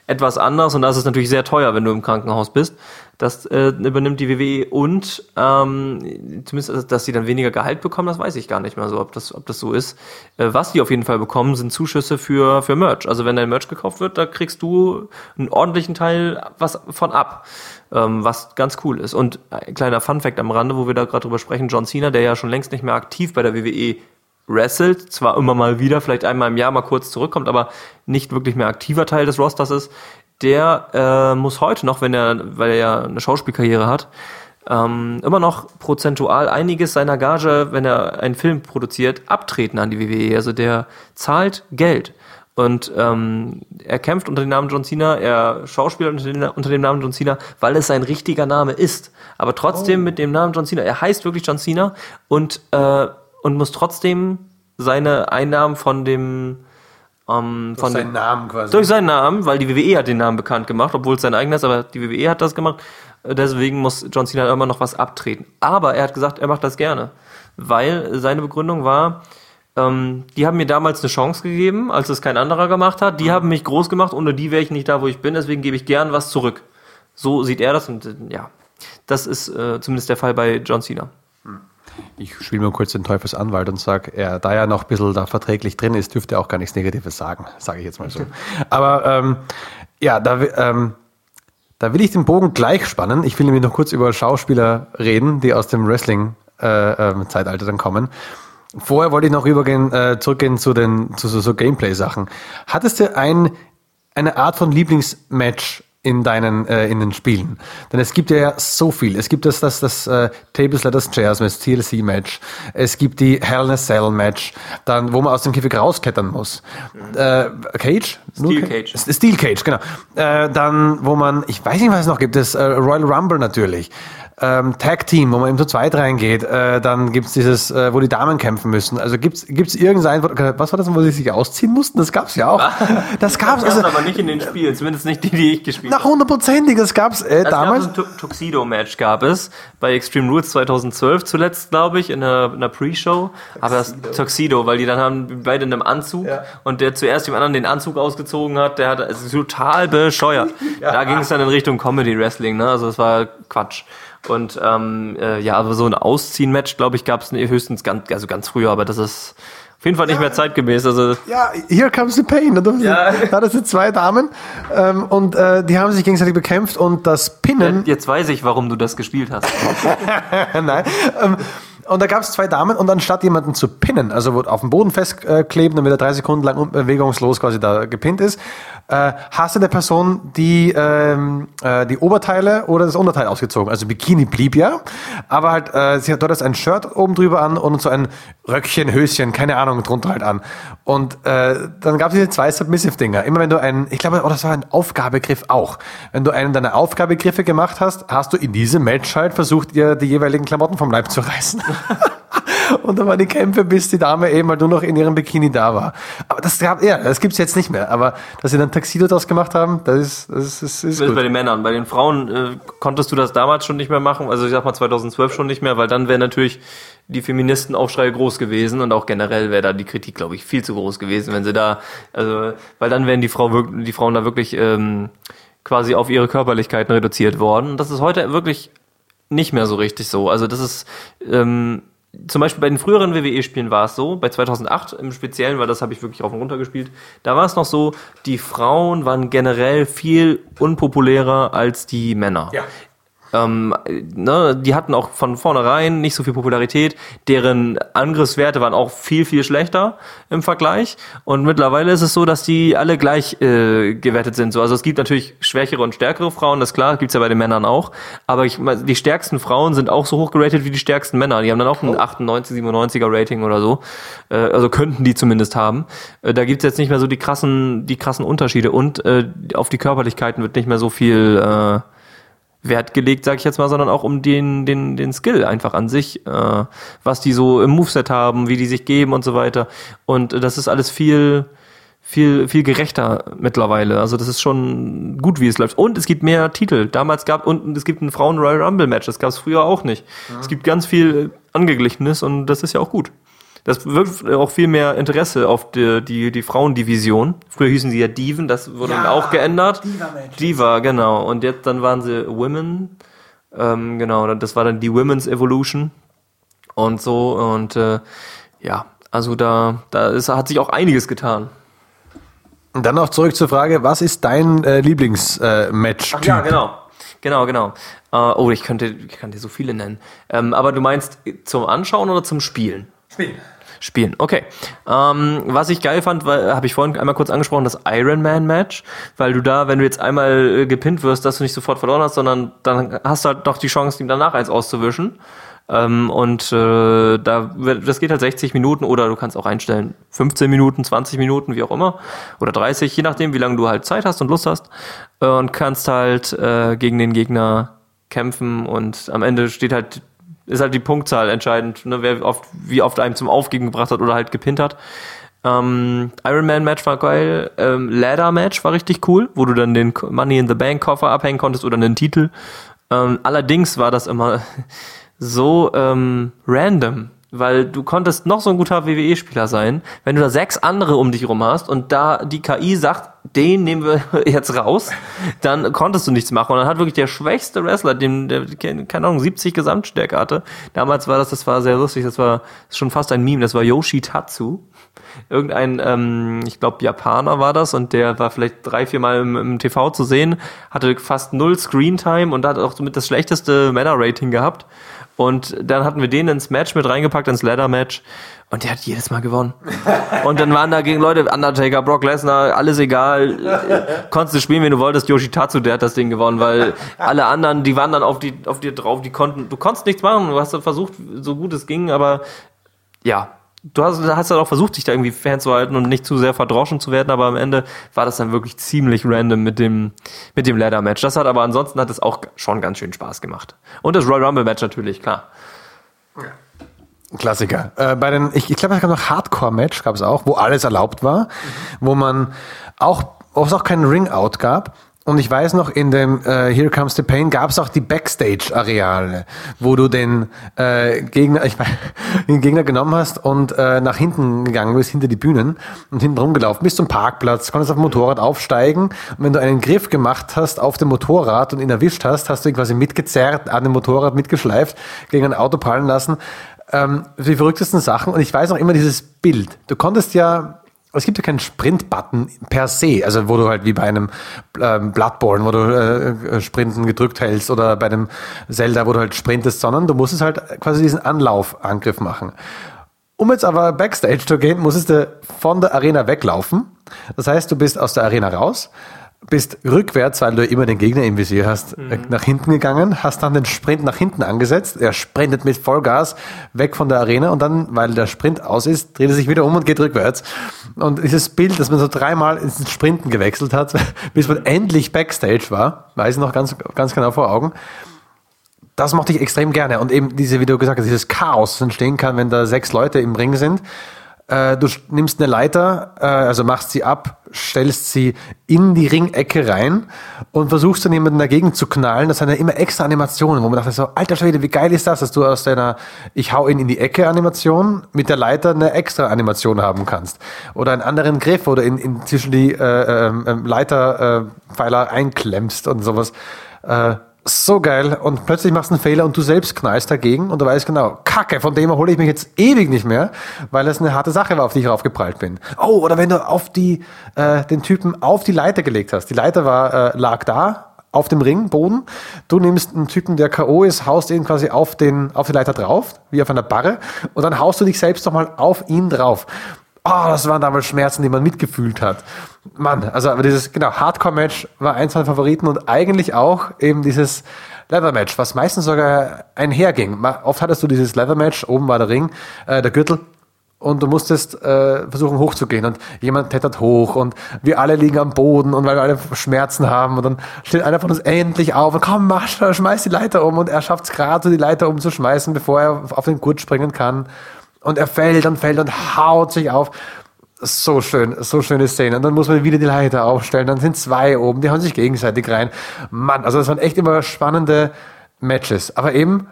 etwas anders und das ist natürlich sehr teuer, wenn du im Krankenhaus bist. Das äh, übernimmt die WWE und ähm, zumindest, dass sie dann weniger Gehalt bekommen, das weiß ich gar nicht mehr so, ob das, ob das so ist. Äh, was die auf jeden Fall bekommen, sind Zuschüsse für, für Merch. Also wenn dein Merch gekauft wird, da kriegst du einen ordentlichen Teil was von ab. Ähm, was ganz cool ist. Und ein kleiner Fun-Fact am Rande, wo wir da gerade drüber sprechen, John Cena, der ja schon längst nicht mehr aktiv bei der WWE wrestelt, zwar immer mal wieder, vielleicht einmal im Jahr mal kurz zurückkommt, aber nicht wirklich mehr aktiver Teil des Rosters ist, der äh, muss heute noch, wenn er, weil er ja eine Schauspielkarriere hat, ähm, immer noch prozentual einiges seiner Gage, wenn er einen Film produziert, abtreten an die WWE. Also der zahlt Geld. Und ähm, er kämpft unter dem Namen John Cena, er schauspielt unter dem, unter dem Namen John Cena, weil es sein richtiger Name ist. Aber trotzdem oh. mit dem Namen John Cena. Er heißt wirklich John Cena und, äh, und muss trotzdem seine Einnahmen von dem ähm, von seinen Namen quasi. durch seinen Namen, weil die WWE hat den Namen bekannt gemacht, obwohl es sein eigener ist, aber die WWE hat das gemacht. Äh, Deswegen muss John Cena immer noch was abtreten. Aber er hat gesagt, er macht das gerne, weil seine Begründung war, ähm, die haben mir damals eine Chance gegeben, als es kein anderer gemacht hat. Die haben mich groß gemacht, ohne die wäre ich nicht da, wo ich bin. Deswegen gebe ich gern was zurück. So sieht er das und äh, ja, das ist äh, zumindest der Fall bei John Cena. Ich spiele mal kurz den Teufelsanwalt und sage, er, da er noch ein bisschen da verträglich drin ist, dürfte er auch gar nichts Negatives sagen, sage ich jetzt mal so. Aber ähm, ja, da, ähm, da will ich den Bogen gleich spannen. Ich will nämlich noch kurz über Schauspieler reden, die aus dem Wrestling-Zeitalter dann kommen. Vorher wollte ich noch übergehen, äh, zurückgehen zu den zu so, so Gameplay-Sachen. Hattest du ein, eine Art von Lieblingsmatch in deinen äh, in den Spielen? Denn es gibt ja so viel. Es gibt das das das äh, Tables Letters Chairs Match, TLC Match. Es gibt die Hell in a Cell Match, dann wo man aus dem Käfig rausklettern muss. Äh, Cage? Steel Ca- Cage. Steel Cage, genau. Äh, dann wo man, ich weiß nicht, was es noch gibt, das äh, Royal Rumble natürlich. Ähm, Tag Team, wo man eben zu zweit reingeht, äh, dann gibt's dieses, äh, wo die Damen kämpfen müssen. Also gibt's gibt's irgendein, was war das, wo sie sich ausziehen mussten? Das gab's ja auch. Das gab's, Das also aber nicht in den Spielen, zumindest nicht die, die ich gespielt nach hundertprozentig, das gab's äh, Es damals. gab ein Tu- Tuxedo-Match gab es bei Extreme Rules 2012 zuletzt, glaube ich, in einer, in einer Pre-Show. Aber das Tuxedo, weil die dann haben beide in einem Anzug Ja. und der zuerst dem anderen den Anzug ausgezogen hat, der hat ist total bescheuert. Da ging es dann in Richtung Comedy Wrestling, ne? Also es war Quatsch. Und ähm, äh, ja, aber so ein Ausziehen-Match, glaube ich, gab es höchstens ganz, also ganz früher, aber das ist auf jeden Fall nicht mehr zeitgemäß. Also Ja, here comes the pain. Da Ja. ja. das sind zwei Damen ähm, und äh, die haben sich gegenseitig bekämpft und das Pinnen jetzt weiß ich, warum du das gespielt hast. Nein. Ähm, und da gab es zwei Damen und anstatt jemanden zu pinnen, also auf dem Boden festkleben, damit er drei Sekunden lang un- bewegungslos quasi da gepinnt ist, äh, hast du der Person die, ähm, äh, die Oberteile oder das Unterteil ausgezogen. Also Bikini blieb ja, aber halt, äh, sie hat dort ein Shirt oben drüber an und so ein Röckchen, Höschen, keine Ahnung, drunter halt an. Und äh, dann gab es diese zwei Submissive-Dinger. Immer wenn du einen, ich glaube, oh, das war ein Aufgabegriff auch. Wenn du einen deiner Aufgabegriffe gemacht hast, hast du in diesem Match halt versucht, ihr die jeweiligen Klamotten vom Leib zu reißen. Und dann waren die Kämpfe, bis die Dame eben halt nur noch in ihrem Bikini da war. Aber das gab, ja, das gibt's jetzt nicht mehr. Aber dass sie dann Taxido draus gemacht haben, das ist, das ist, das ist Das ist bei gut. den Männern. Bei den Frauen äh, konntest du das damals schon nicht mehr machen, also ich sag mal 2012 schon nicht mehr, weil dann wäre natürlich die Feministenaufschrei groß gewesen und auch generell wäre da die Kritik, glaube ich, viel zu groß gewesen, wenn sie da, also, weil dann wären die, Frau, die Frauen da wirklich ähm, quasi auf ihre Körperlichkeiten reduziert worden. Und das ist heute wirklich nicht mehr so richtig so. Also das ist ähm, zum Beispiel bei den früheren WWE-Spielen war es so, bei 2008 im Speziellen, weil das habe ich wirklich rauf und runter gespielt, da war es noch so, die Frauen waren generell viel unpopulärer als die Männer. Ja. Ähm, ne, die hatten auch von vornherein nicht so viel Popularität. Deren Angriffswerte waren auch viel, viel schlechter im Vergleich. Und mittlerweile ist es so, dass die alle gleich äh, gewertet sind. So, also es gibt natürlich schwächere und stärkere Frauen, das ist klar, gibt's ja bei den Männern auch. Aber ich, die stärksten Frauen sind auch so hoch geratet wie die stärksten Männer. Die haben dann auch ein 98, 97er Rating oder so. Äh, also könnten die zumindest haben. Äh, da gibt's jetzt nicht mehr so die krassen, die krassen Unterschiede. Und äh, auf die Körperlichkeiten wird nicht mehr so viel äh, Wert gelegt, sag ich jetzt mal, sondern auch um den, den, den Skill einfach an sich, äh, was die so im Moveset haben, wie die sich geben und so weiter. Und äh, das ist alles viel, viel, viel gerechter mittlerweile. Also das ist schon gut, wie es läuft. Und es gibt mehr Titel. Damals gab und es gibt ein Frauen Royal Rumble Match. Das gab es früher auch nicht. Es gibt ganz viel Angeglichenes und das ist ja auch gut. Das wirkt auch viel mehr Interesse auf die, die, die Frauendivision. Früher hießen sie ja Diven, das wurde dann auch geändert. Diva-Matches. Diva, genau. Und jetzt dann waren sie Women. Ähm, genau, das war dann die Women's Evolution. Und so. Und äh, ja, also da, da ist, hat sich auch einiges getan. Und dann noch zurück zur Frage, was ist dein äh, Lieblingsmatch? Ach ja, genau. Genau, genau. Äh, oh, ich könnte, ich kann dir so viele nennen. Ähm, aber du meinst zum Anschauen oder zum Spielen? Spiel. Spielen, okay. Ähm, was ich geil fand, habe ich vorhin einmal kurz angesprochen, das Iron Man Match, weil du da, wenn du jetzt einmal äh, gepinnt wirst, dass du nicht sofort verloren hast, sondern dann hast du halt noch die Chance, ihm danach eins auszuwischen. Ähm, und äh, da das geht halt 60 Minuten oder du kannst auch einstellen 15 Minuten, 20 Minuten, wie auch immer, oder 30, je nachdem, wie lange du halt Zeit hast und Lust hast. Äh, und kannst halt äh, gegen den Gegner kämpfen und am Ende steht halt ist halt die Punktzahl entscheidend, ne? wer oft, wie oft einem zum Aufgeben gebracht hat oder halt gepinnt hat. Ähm, Ironman Match war geil, ähm, Ladder Match war richtig cool, wo du dann den Money in the Bank Koffer abhängen konntest oder einen Titel. Ähm, allerdings war das immer so ähm, random weil du konntest noch so ein guter WWE-Spieler sein, wenn du da sechs andere um dich rum hast und da die KI sagt, den nehmen wir jetzt raus, dann konntest du nichts machen. Und dann hat wirklich der schwächste Wrestler, dem, der, keine Ahnung, 70 Gesamtstärke hatte. Damals war das, das war sehr lustig, das war schon fast ein Meme, das war Yoshi Tatsu. Irgendein, ähm, ich glaube, Japaner war das und der war vielleicht drei, vier Mal im, im TV zu sehen, hatte fast null Screentime und hat auch somit das schlechteste Männer-Rating gehabt. Und dann hatten wir den ins Match mit reingepackt, ins Ladder-Match. Und der hat jedes Mal gewonnen. Und dann waren da gegen Leute, Undertaker, Brock Lesnar, alles egal. Konntest du spielen, wenn du wolltest. Yoshitatsu, der hat das Ding gewonnen, weil alle anderen, die waren dann auf, die, auf dir drauf, die konnten, du konntest nichts machen. Du hast versucht, so gut es ging, aber ja, du hast, hast ja auch versucht, dich da irgendwie fernzuhalten und nicht zu sehr verdroschen zu werden, aber am Ende war das dann wirklich ziemlich random mit dem, mit dem Ladder Match. Das hat aber ansonsten hat es auch schon ganz schön Spaß gemacht. Und das Royal Rumble Match natürlich, klar. Klassiker. Äh, bei den, ich, ich glaube, es gab noch Hardcore-Match, gab es auch, wo alles erlaubt war, mhm. wo man auch, wo es auch keinen Ring-Out gab, und ich weiß noch, in dem äh, Here Comes the Pain gab es auch die Backstage-Areale, wo du den äh, Gegner, ich mein, den Gegner genommen hast und äh, nach hinten gegangen bist, hinter die Bühnen und hinten rumgelaufen bis zum Parkplatz, konntest auf dem Motorrad aufsteigen und wenn du einen Griff gemacht hast auf dem Motorrad und ihn erwischt hast, hast du ihn quasi mitgezerrt, an dem Motorrad mitgeschleift, gegen ein Auto prallen lassen. Ähm, die verrücktesten Sachen und ich weiß auch immer dieses Bild. Du konntest ja es gibt ja keinen Sprint-Button per se, also wo du halt wie bei einem ähm, Bloodborne, wo du äh, äh, Sprinten gedrückt hältst oder bei einem Zelda, wo du halt sprintest, sondern du musstest halt quasi diesen Anlaufangriff machen. Um jetzt aber Backstage zu gehen, musstest du von der Arena weglaufen. Das heißt, du bist aus der Arena raus, bist rückwärts, weil du immer den Gegner im Visier hast, mhm. nach hinten gegangen, hast dann den Sprint nach hinten angesetzt. Er sprintet mit Vollgas weg von der Arena und dann, weil der Sprint aus ist, dreht er sich wieder um und geht rückwärts. Und dieses Bild, dass man so dreimal ins Sprinten gewechselt hat, bis man endlich Backstage war, weiß ich noch ganz, ganz genau vor Augen. Das mochte ich extrem gerne. Und eben diese, wie du gesagt hast, dieses Chaos entstehen kann, wenn da sechs Leute im Ring sind äh, du nimmst eine Leiter, äh, also machst sie ab, stellst sie in die Ringecke rein und versuchst dann jemanden dagegen zu knallen. Das sind ja immer extra Animationen, wo man dachte so, alter Schwede, wie geil ist das, dass du aus deiner Ich hau ihn in die Ecke Animation mit der Leiter eine extra Animation haben kannst. Oder einen anderen Griff, du in, in zwischen die äh, äh, ähm, Leiterpfeiler einklemmst und sowas. So geil und plötzlich machst du einen Fehler und du selbst knallst dagegen und du weißt genau, Kacke, von dem erhole ich mich jetzt ewig nicht mehr, weil es eine harte Sache war, auf die ich raufgeprallt bin. Oh, oder wenn du auf die, äh, den Typen auf die Leiter gelegt hast. Die Leiter war, äh, lag da, auf dem Ringboden. Du nimmst einen Typen, der K.O. ist, haust ihn quasi auf, den, auf die Leiter drauf, wie auf einer Barre, und dann haust du dich selbst nochmal auf ihn drauf. Oh, das waren damals Schmerzen, die man mitgefühlt hat. Mann, also aber dieses, genau, Hardcore-Match war eins meiner Favoriten und eigentlich auch eben dieses Leather-Match, was meistens sogar einherging. Oft hattest du dieses Leather-Match, oben war der Ring, äh, der Gürtel, und du musstest äh, versuchen hochzugehen und jemand tätert hoch und wir alle liegen am Boden und weil wir alle Schmerzen haben und dann steht einer von uns endlich auf und komm, mach, schmeiß die Leiter um und er schafft es gerade, die Leiter umzuschmeißen, bevor er auf den Gurt springen kann und er fällt und fällt und haut sich auf. So schön, so schöne Szene. Und dann muss man wieder die Leiter aufstellen. Dann sind zwei oben, die hauen sich gegenseitig rein. Mann, also das waren echt immer spannende Matches. Aber eben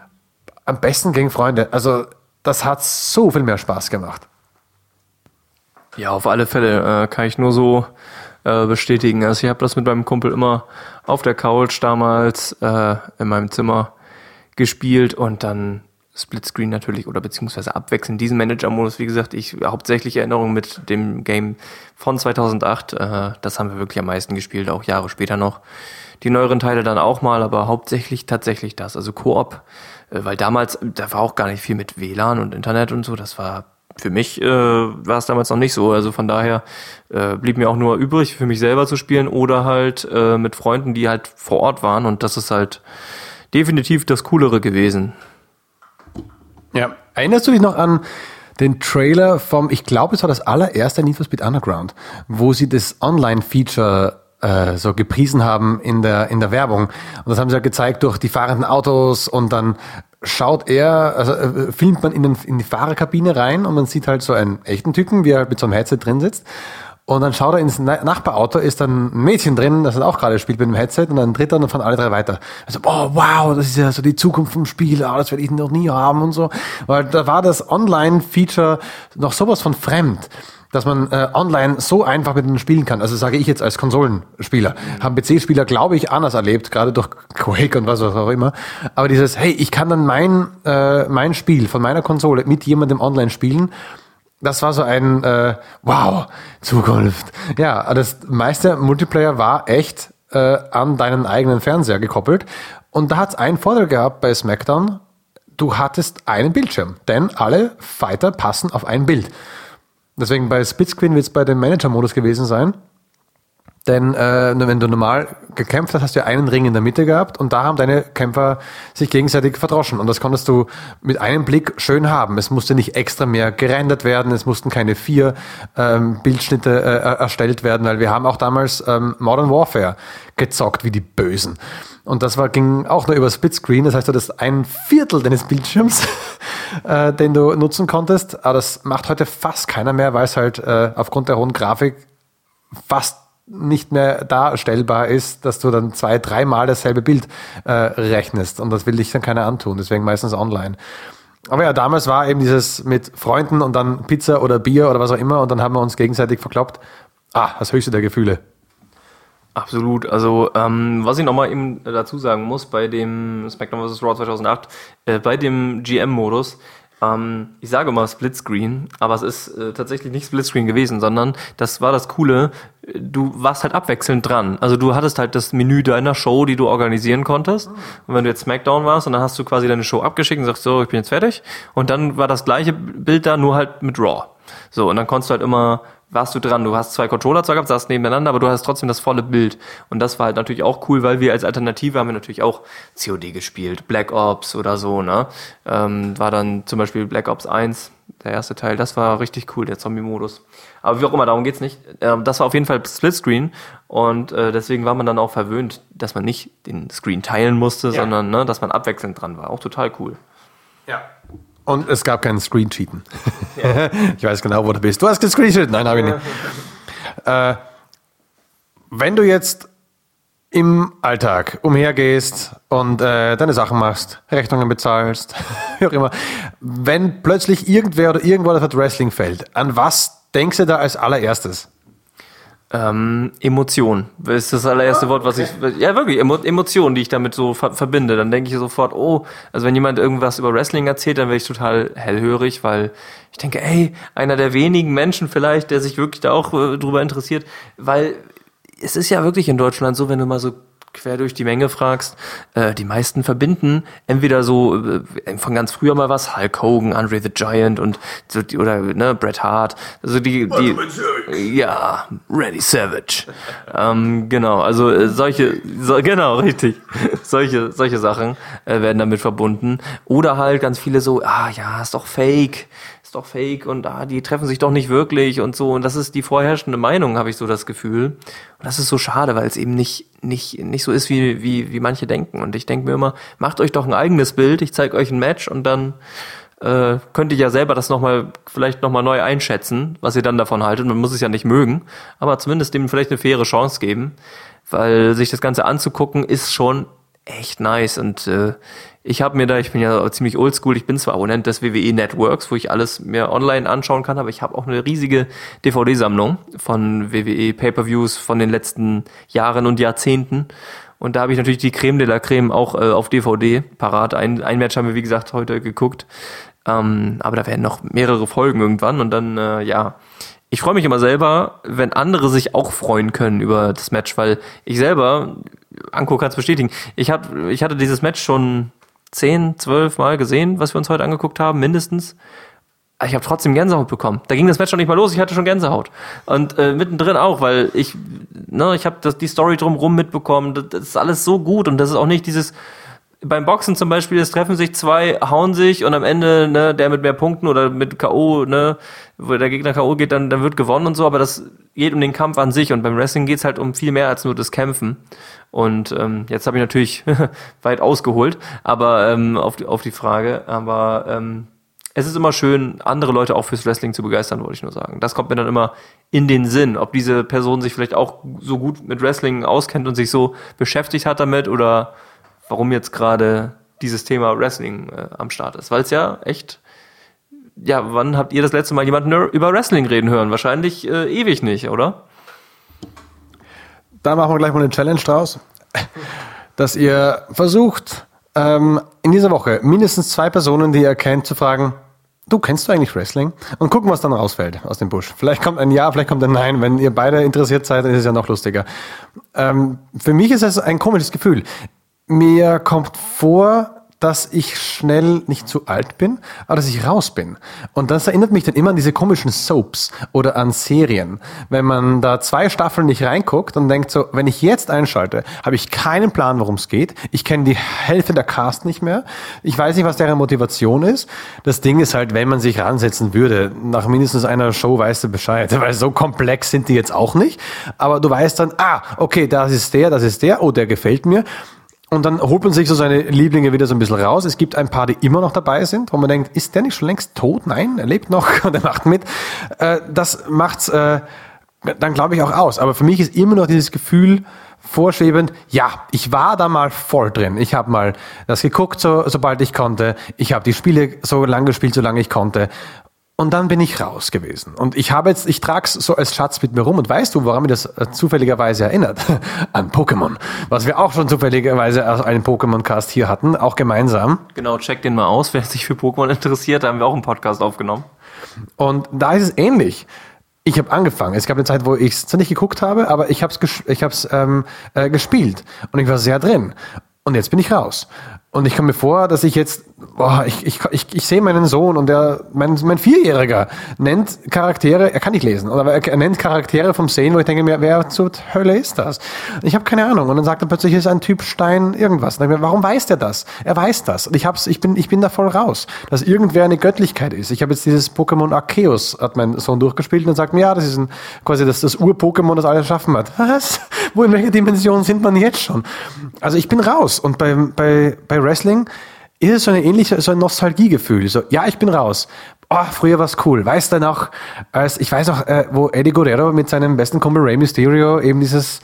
am besten gegen Freunde. Also das hat so viel mehr Spaß gemacht. Ja, auf alle Fälle äh, kann ich nur so äh, bestätigen. Also ich habe das mit meinem Kumpel immer auf der Couch damals äh, in meinem Zimmer gespielt und dann Splitscreen natürlich oder beziehungsweise abwechselnd diesen Manager-Modus. Wie gesagt, ich hauptsächlich Erinnerung mit dem Game von 2008. Äh, das haben wir wirklich am meisten gespielt, auch Jahre später noch. Die neueren Teile dann auch mal, aber hauptsächlich tatsächlich das. Also Koop, äh, weil damals, da war auch gar nicht viel mit WLAN und Internet und so. Das war für mich äh, war es damals noch nicht so. Also von daher äh, blieb mir auch nur übrig, für mich selber zu spielen oder halt äh, mit Freunden, die halt vor Ort waren. Und das ist halt definitiv das Coolere gewesen. Ja, erinnerst du dich noch an den Trailer vom, ich glaube, es war das allererste Need for Speed Underground, wo sie das Online-Feature äh, so gepriesen haben in der, in der Werbung. Und das haben sie ja gezeigt durch die fahrenden Autos und dann schaut er, also äh, filmt man in, den, in die Fahrerkabine rein und man sieht halt so einen echten Typen, wie er halt mit so einem Headset drin sitzt. Und dann schaut er ins Nachbarauto, ist dann ein Mädchen drin, das auch gerade spielt mit dem Headset und dann tritt er und dann fahren alle drei weiter. Also, oh wow, das ist ja so die Zukunft vom Spiel, oh, das werde ich noch nie haben und so. Weil da war das Online-Feature noch sowas von fremd dass man äh, online so einfach mit ihnen spielen kann. Also sage ich jetzt als Konsolenspieler. Mhm. Haben PC-Spieler, glaube ich, anders erlebt, gerade durch Quake und was auch immer. Aber dieses, hey, ich kann dann mein, äh, mein Spiel von meiner Konsole mit jemandem online spielen das war so ein äh, Wow, Zukunft. Ja, das meiste Multiplayer war echt äh, an deinen eigenen Fernseher gekoppelt. Und da hat es einen Vorteil gehabt bei SmackDown. Du hattest einen Bildschirm, denn alle Fighter passen auf ein Bild. Deswegen bei Splitscreen wird es bei dem Manager-Modus gewesen sein. Denn äh, wenn du normal gekämpft hast, hast du einen Ring in der Mitte gehabt und da haben deine Kämpfer sich gegenseitig verdroschen. Und das konntest du mit einem Blick schön haben. Es musste nicht extra mehr gerendert werden, es mussten keine vier ähm, Bildschnitte äh, erstellt werden, weil wir haben auch damals ähm, Modern Warfare gezockt wie die Bösen. Und das war, ging auch nur über Splitscreen, das heißt, du hattest ein Viertel deines Bildschirms, äh, den du nutzen konntest. Aber das macht heute fast keiner mehr, weil es halt äh, aufgrund der hohen Grafik fast nicht mehr darstellbar ist, dass du dann zwei, dreimal dasselbe Bild äh, rechnest. Und das will dich dann keiner antun, deswegen meistens online. Aber ja, damals war eben dieses mit Freunden und dann Pizza oder Bier oder was auch immer und dann haben wir uns gegenseitig verkloppt. Ah, das höchste der Gefühle. Absolut. Also, ähm, was ich nochmal eben dazu sagen muss, bei dem SmackDown vs. Raw 2008, äh, bei dem GM-Modus, ähm, ich sage immer Splitscreen, aber es ist äh, tatsächlich nicht Splitscreen gewesen, sondern das war das Coole. Du warst halt abwechselnd dran. Also du hattest halt das Menü deiner Show, die du organisieren konntest. Und wenn du jetzt SmackDown warst und dann hast du quasi deine Show abgeschickt und sagst, so, ich bin jetzt fertig. Und dann war das gleiche Bild da, nur halt mit Raw. So, und dann konntest du halt immer warst du dran. Du hast zwei Controller zwar gehabt, saßt nebeneinander, aber du hast trotzdem das volle Bild. Und das war halt natürlich auch cool, weil wir als Alternative haben wir natürlich auch COD gespielt, Black Ops oder so, ne? Ähm, war dann zum Beispiel Black Ops 1, der erste Teil, das war richtig cool, der Zombie-Modus. Aber wie auch immer, darum geht's nicht. Ähm, das war auf jeden Fall Splitscreen und äh, deswegen war man dann auch verwöhnt, dass man nicht den Screen teilen musste, ja. sondern ne, dass man abwechselnd dran war. Auch total cool. Ja. Und es gab keinen Screen-Cheaten. Ja. ich weiß genau, wo du bist. Du hast gescreenshot. Nein, habe ich nicht. äh, wenn du jetzt im Alltag umhergehst und äh, deine Sachen machst, Rechnungen bezahlst, wie auch immer, wenn plötzlich irgendwer oder irgendwo das Wrestling fällt, an was denkst du da als allererstes? Ähm, Emotion ist das allererste Wort, was ich. Ja, wirklich, Emo, Emotion, die ich damit so ver verbinde. Dann denke ich sofort, oh, also wenn jemand irgendwas über Wrestling erzählt, dann wäre ich total hellhörig, weil ich denke, ey, einer der wenigen Menschen vielleicht, der sich wirklich da auch äh, drüber interessiert, weil es ist ja wirklich in Deutschland so, wenn du mal so quer durch die Menge fragst, äh, die meisten verbinden entweder so äh, von ganz früher mal was, Hulk Hogan, Andre the Giant und so oder ne, Bret Hart, also die, die ja, Randy Savage, ähm, genau, also äh, solche, so, genau richtig, solche solche Sachen äh, werden damit verbunden. Oder halt ganz viele so, ah ja, ist doch Fake, doch fake und ah, die treffen sich doch nicht wirklich und so. Und das ist die vorherrschende Meinung, habe ich so das Gefühl. Und das ist so schade, weil es eben nicht, nicht, nicht so ist, wie, wie, wie manche denken. Und ich denke mir immer, macht euch doch ein eigenes Bild, ich zeige euch ein Match und dann äh, könnt ihr ja selber das nochmal, vielleicht nochmal neu einschätzen, was ihr dann davon haltet. Man muss es ja nicht mögen, aber zumindest dem vielleicht eine faire Chance geben, weil sich das Ganze anzugucken ist schon echt nice und äh, ich habe mir da, ich bin ja ziemlich oldschool, ich bin zwar Abonnent des WWE Networks, wo ich alles mir online anschauen kann, aber ich habe auch eine riesige DVD-Sammlung von WWE Pay-per-Views von den letzten Jahren und Jahrzehnten. Und da habe ich natürlich die Creme de la Creme auch äh, auf DVD parat. Ein, ein Match haben wir, wie gesagt, heute geguckt. Ähm, aber da werden noch mehrere Folgen irgendwann und dann, äh, ja. Ich freue mich immer selber, wenn andere sich auch freuen können über das Match, weil ich selber, Anko kann es bestätigen, ich, hab, ich hatte dieses Match schon zehn, zwölf Mal gesehen, was wir uns heute angeguckt haben, mindestens. Ich habe trotzdem Gänsehaut bekommen. Da ging das Match schon nicht mal los, ich hatte schon Gänsehaut. Und äh, mittendrin auch, weil ich, ne, ich habe die Story drumherum mitbekommen. Das, das ist alles so gut und das ist auch nicht dieses beim Boxen zum Beispiel, es treffen sich zwei, hauen sich und am Ende, ne, der mit mehr Punkten oder mit K.O., ne, wo der Gegner K.O. geht, dann, dann wird gewonnen und so, aber das geht um den Kampf an sich und beim Wrestling geht's halt um viel mehr als nur das Kämpfen. Und ähm, jetzt habe ich natürlich weit ausgeholt, aber ähm, auf, die, auf die Frage, aber ähm, es ist immer schön, andere Leute auch fürs Wrestling zu begeistern, wollte ich nur sagen. Das kommt mir dann immer in den Sinn, ob diese Person sich vielleicht auch so gut mit Wrestling auskennt und sich so beschäftigt hat damit oder warum jetzt gerade dieses Thema Wrestling äh, am Start ist. Weil es ja echt, ja, wann habt ihr das letzte Mal jemanden über Wrestling reden hören? Wahrscheinlich äh, ewig nicht, oder? Da machen wir gleich mal eine Challenge draus, dass ihr versucht, ähm, in dieser Woche mindestens zwei Personen, die ihr kennt, zu fragen, du kennst du eigentlich Wrestling? Und gucken, was dann rausfällt aus dem Busch. Vielleicht kommt ein Ja, vielleicht kommt ein Nein. Wenn ihr beide interessiert seid, dann ist es ja noch lustiger. Ähm, für mich ist es ein komisches Gefühl. Mir kommt vor, dass ich schnell nicht zu alt bin, aber dass ich raus bin. Und das erinnert mich dann immer an diese komischen Soaps oder an Serien. Wenn man da zwei Staffeln nicht reinguckt und denkt so, wenn ich jetzt einschalte, habe ich keinen Plan, worum es geht. Ich kenne die Hälfte der Cast nicht mehr. Ich weiß nicht, was deren Motivation ist. Das Ding ist halt, wenn man sich ransetzen würde, nach mindestens einer Show weißt du Bescheid, weil so komplex sind die jetzt auch nicht. Aber du weißt dann, ah, okay, das ist der, das ist der, oh, der gefällt mir. Und dann holt man sich so seine Lieblinge wieder so ein bisschen raus. Es gibt ein paar, die immer noch dabei sind, wo man denkt, ist der nicht schon längst tot? Nein, er lebt noch und er macht mit. Äh, das macht's äh, dann glaube ich auch aus. Aber für mich ist immer noch dieses Gefühl vorschwebend, ja, ich war da mal voll drin. Ich habe mal das geguckt, so, sobald ich konnte. Ich habe die Spiele so lange gespielt, solange ich konnte. Und dann bin ich raus gewesen. Und ich habe jetzt, ich trage es so als Schatz mit mir rum. Und weißt du, woran mich das äh, zufälligerweise erinnert? An Pokémon. Was wir auch schon zufälligerweise aus einem Pokémon-Cast hier hatten, auch gemeinsam. Genau, check den mal aus. Wer sich für Pokémon interessiert, da haben wir auch einen Podcast aufgenommen. Und da ist es ähnlich. Ich habe angefangen. Es gab eine Zeit, wo ich es zwar nicht geguckt habe, aber ich habe es ich hab's, ähm, äh, gespielt. Und ich war sehr drin. Und jetzt bin ich raus. Und ich komme mir vor, dass ich jetzt, boah, ich, ich, ich, ich sehe meinen Sohn und der, mein, mein Vierjähriger nennt Charaktere, er kann nicht lesen, aber er, er nennt Charaktere vom Sehen, wo ich denke mir, wer zur Hölle ist das? Ich habe keine Ahnung. Und dann sagt er plötzlich, ist ein Typ Stein irgendwas. Und ich mir, warum weiß der das? Er weiß das. Und ich hab's, ich bin, ich bin da voll raus, dass irgendwer eine Göttlichkeit ist. Ich habe jetzt dieses Pokémon Arceus, hat mein Sohn durchgespielt und sagt mir, ja, das ist ein, quasi das, das Ur-Pokémon, das alles schaffen hat. Was? Wo, in welcher Dimension sind man jetzt schon? Also ich bin raus. Und bei, bei, bei Wrestling ist es so eine ähnliche, so ein Nostalgiegefühl. So, ja, ich bin raus. Oh, früher war's cool. Weißt du noch, als, ich weiß auch, äh, wo Eddie Guerrero mit seinem besten Kumpel Rey Mysterio eben dieses,